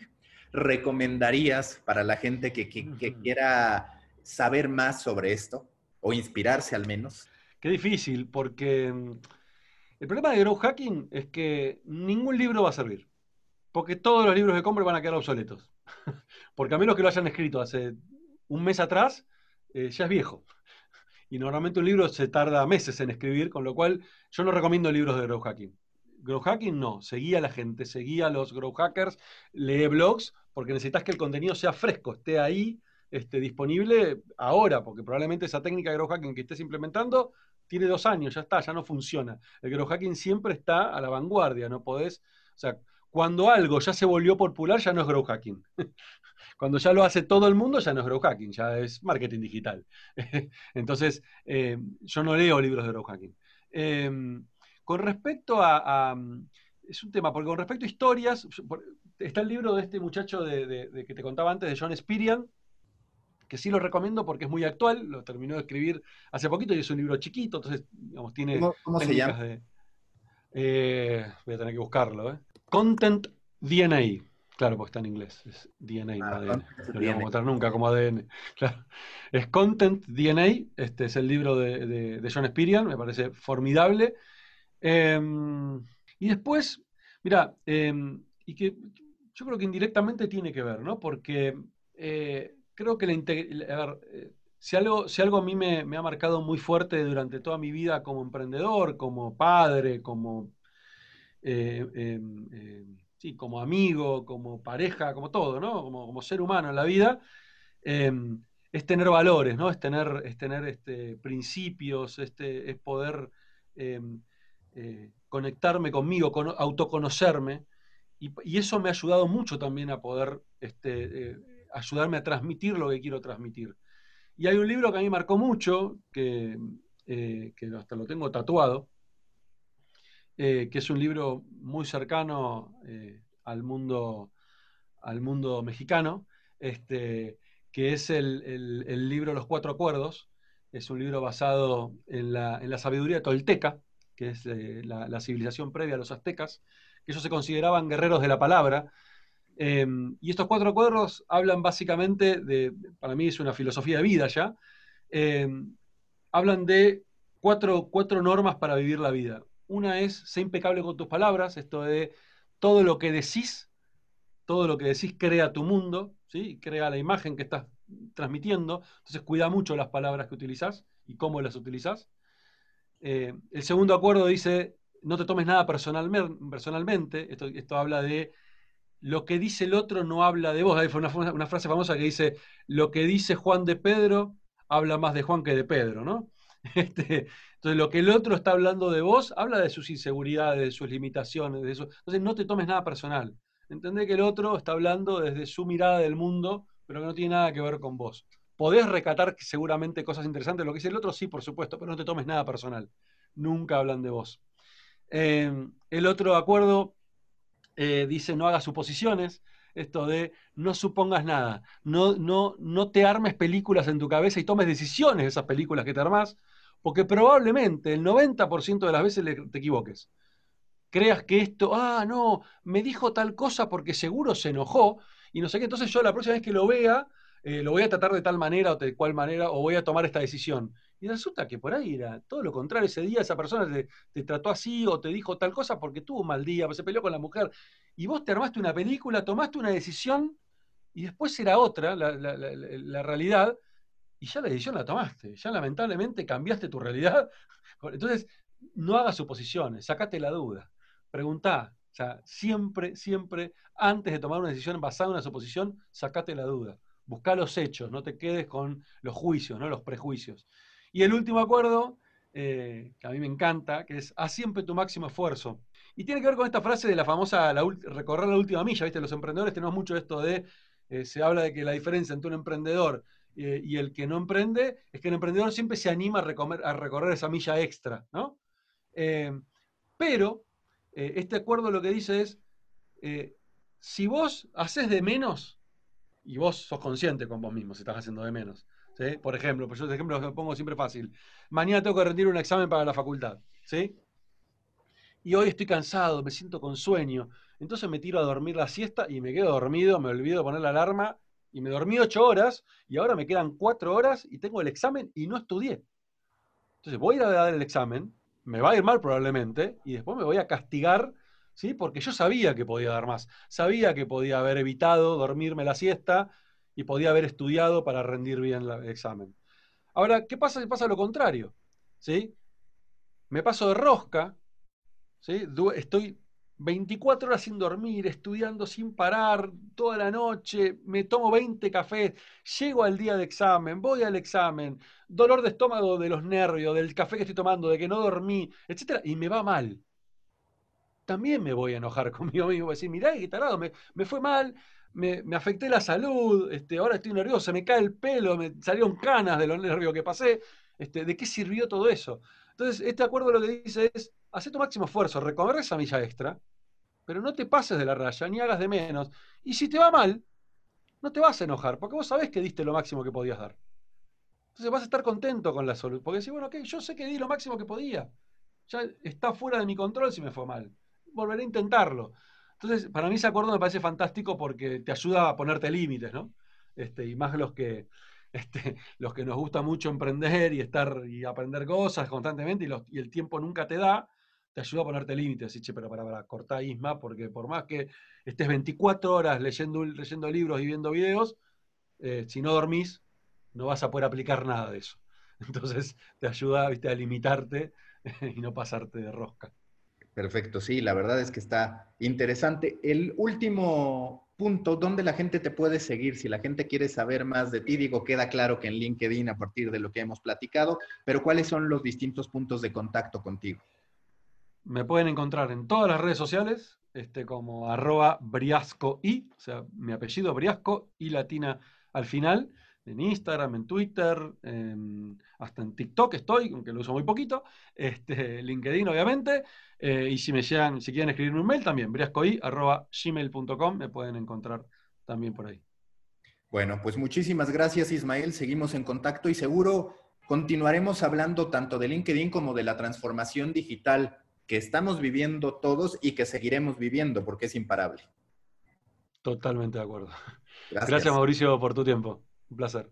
recomendarías para la gente que, quiera saber más sobre esto o inspirarse al menos? Qué difícil, porque mm, el problema de growth hacking es que ningún libro va a servir, porque todos los libros que compre van a quedar obsoletos, porque a menos que lo hayan escrito hace un mes atrás, eh, ya es viejo y normalmente un libro se tarda meses en escribir, con lo cual yo no recomiendo libros de growth hacking. Growth hacking no, seguía a la gente, seguía a los growth hackers, lee blogs, porque necesitas que el contenido sea fresco, esté ahí, esté disponible ahora, porque probablemente esa técnica de growth hacking que estés implementando tiene dos años, ya está, ya no funciona. El growth hacking siempre está a la vanguardia, no podés, o sea, cuando algo ya se volvió popular, ya no es growth hacking. Cuando ya lo hace todo el mundo, ya no es growth hacking, ya es marketing digital. Entonces, eh, yo no leo libros de growth hacking. Con respecto a, Es un tema, porque con respecto a historias, está el libro de este muchacho de, que te contaba antes, de John Spirian, que sí lo recomiendo porque es muy actual, lo terminó de escribir hace poquito y es un libro chiquito, entonces, digamos, tiene... ¿Cómo, se llama? Eh, voy a tener que buscarlo, ¿eh? Content DNA. Claro, porque está en inglés. Es DNA, no ADN. No lo vamos a mostrar nunca como ADN. Claro. Es Content DNA. Este es el libro de, John Spirian. Me parece formidable. Em, y después, mira, em, y que yo creo que indirectamente tiene que ver, ¿no? Porque eh, creo que la, a eh, si algo, si algo a mí me, ha marcado muy fuerte durante toda mi vida como emprendedor, como padre, como eh, em, sí, como amigo, como pareja, como todo, ¿no? Como, ser humano en la vida, es tener valores, ¿no? Es tener, es tener este, principios, este, es poder eh, conectarme conmigo, con, autoconocerme. Y, eso me ha ayudado mucho también a poder este, eh, ayudarme a transmitir lo que quiero transmitir. Y hay un libro que a mí marcó mucho, que, eh, hasta lo tengo tatuado, que es un libro muy cercano al, mundo, al mundo mexicano, este, que es el, libro Los Cuatro Acuerdos. Es un libro basado en la, sabiduría tolteca, que es eh, la, civilización previa a los aztecas, que ellos se consideraban guerreros de la palabra. Em, y estos cuatro acuerdos hablan básicamente de, para mí es una filosofía de vida ya, em, hablan de cuatro, cuatro normas para vivir la vida. Una es ser impecable con tus palabras, esto de todo lo que decís, todo lo que decís crea tu mundo, ¿sí? crea la imagen que estás transmitiendo. Entonces cuida mucho las palabras que utilizás y cómo las utilizás. Eh, el segundo acuerdo dice, no te tomes nada personalmente. Esto, esto, habla de lo que dice el otro no habla de vos. Hay una, frase famosa que dice, lo que dice Juan de Pedro habla más de Juan que de Pedro, ¿no? Este, entonces, lo que el otro está hablando de vos, habla de sus inseguridades, de sus limitaciones, de eso. Entonces, no te tomes nada personal. Entendé que el otro está hablando desde su mirada del mundo, pero que no tiene nada que ver con vos. Podés recatar seguramente cosas interesantes lo que dice el otro, sí, por supuesto, pero no te tomes nada personal. Nunca hablan de vos. Em, el otro acuerdo eh, dice no hagas suposiciones, esto de no supongas nada, no, no, no te armes películas en tu cabeza y tomes decisiones de esas películas que te armás, porque probablemente el 90% de las veces te equivoques. Creas que esto, ah, no, me dijo tal cosa porque seguro se enojó y no sé qué, entonces yo la próxima vez que lo vea, eh, lo voy a tratar de tal manera o de cual manera o voy a tomar esta decisión. Y resulta que por ahí era todo lo contrario. Ese día esa persona te, trató así o te dijo tal cosa porque tuvo un mal día, se peleó con la mujer. Y vos te armaste una película, tomaste una decisión y después era otra la, la realidad y ya la decisión la tomaste, ya lamentablemente cambiaste tu realidad. Entonces, no hagas suposiciones, sacate la duda, preguntá. O sea, siempre, siempre, antes de tomar una decisión basada en una suposición, sacate la duda. Busca los hechos, no te quedes con los juicios, ¿no? los prejuicios. Y el último acuerdo, eh, que a mí me encanta, que es haz siempre tu máximo esfuerzo. Y tiene que ver con esta frase de la famosa recorrer la última milla, ¿viste? Los emprendedores tenemos mucho esto de, eh, se habla de que la diferencia entre un emprendedor eh, y el que no emprende, es que el emprendedor siempre se anima a, recorrer esa milla extra, ¿no? Pero este acuerdo lo que dice es, si vos haces de menos, y vos sos consciente con vos mismo si estás haciendo de menos, por ejemplo, pues yo ejemplo lo pongo siempre fácil, mañana tengo que rendir un examen para la facultad, ¿sí? Y hoy estoy cansado, me siento con sueño, entonces me tiro a dormir la siesta y me quedo dormido, me olvido poner la alarma y me dormí ocho horas y ahora me quedan cuatro horas y tengo el examen y no estudié. Entonces voy a ir a dar el examen, me va a ir mal probablemente y después me voy a castigar, ¿sí? Porque yo sabía que podía dar más, sabía que podía haber evitado dormirme la siesta y podía haber estudiado para rendir bien el examen. Ahora, ¿qué pasa si pasa lo contrario? ¿Sí? Me paso de rosca, ¿sí? Estoy 24 horas sin dormir, estudiando sin parar, toda la noche, me tomo 20 cafés, llego al día de examen, voy al examen, dolor de estómago de los nervios, del café que estoy tomando, de que no dormí, etc. Y me va mal. También me voy a enojar conmigo mismo. Voy a decir, mirá qué tarado, me, me fue mal, me, me, afecté la salud, este, ahora estoy nervioso, me cae el pelo, me salieron canas de los nervios que pasé. Este, ¿De qué sirvió todo eso? Entonces, este acuerdo lo que dice es, haz tu máximo esfuerzo, recorre esa milla extra, pero no te pases de la raya, ni hagas de menos. Y si te va mal, no te vas a enojar, porque vos sabés que diste lo máximo que podías dar. Entonces vas a estar contento con la salud, porque decís, bueno, ok, yo sé que di lo máximo que podía. Ya está fuera de mi control si me fue mal. Volveré a intentarlo. Entonces, para mí ese acuerdo me parece fantástico porque te ayuda a ponerte límites, ¿no? Este, y más los que, este, los que nos gusta mucho emprender y estar y aprender cosas constantemente y, y el tiempo nunca te da, te ayuda a ponerte límites. Y, pero para, para, cortar Isma, porque por más que estés 24 horas leyendo, leyendo libros y viendo videos, eh, si no dormís, no vas a poder aplicar nada de eso. Entonces, te ayuda ¿viste, a limitarte y no pasarte de rosca. Perfecto, sí, la verdad es que está interesante. El último punto, ¿dónde la gente te puede seguir? Si la gente quiere saber más de ti, digo, queda claro que en LinkedIn a partir de lo que hemos platicado, pero ¿cuáles son los distintos puntos de contacto contigo? Me pueden encontrar en todas las redes sociales, este, como arroba briasco y, o sea, mi apellido briasco y latina al final en Instagram, en Twitter, hasta en TikTok estoy, aunque lo uso muy poquito, este, LinkedIn obviamente, eh, y si me llegan, si quieren escribirme un mail también, briascoi.gmail.com, me pueden encontrar también por ahí. Bueno, pues muchísimas gracias Ismael, seguimos en contacto y seguro continuaremos hablando tanto de LinkedIn como de la transformación digital que estamos viviendo todos y que seguiremos viviendo porque es imparable. Totalmente de acuerdo. Gracias Mauricio por tu tiempo. Un placer.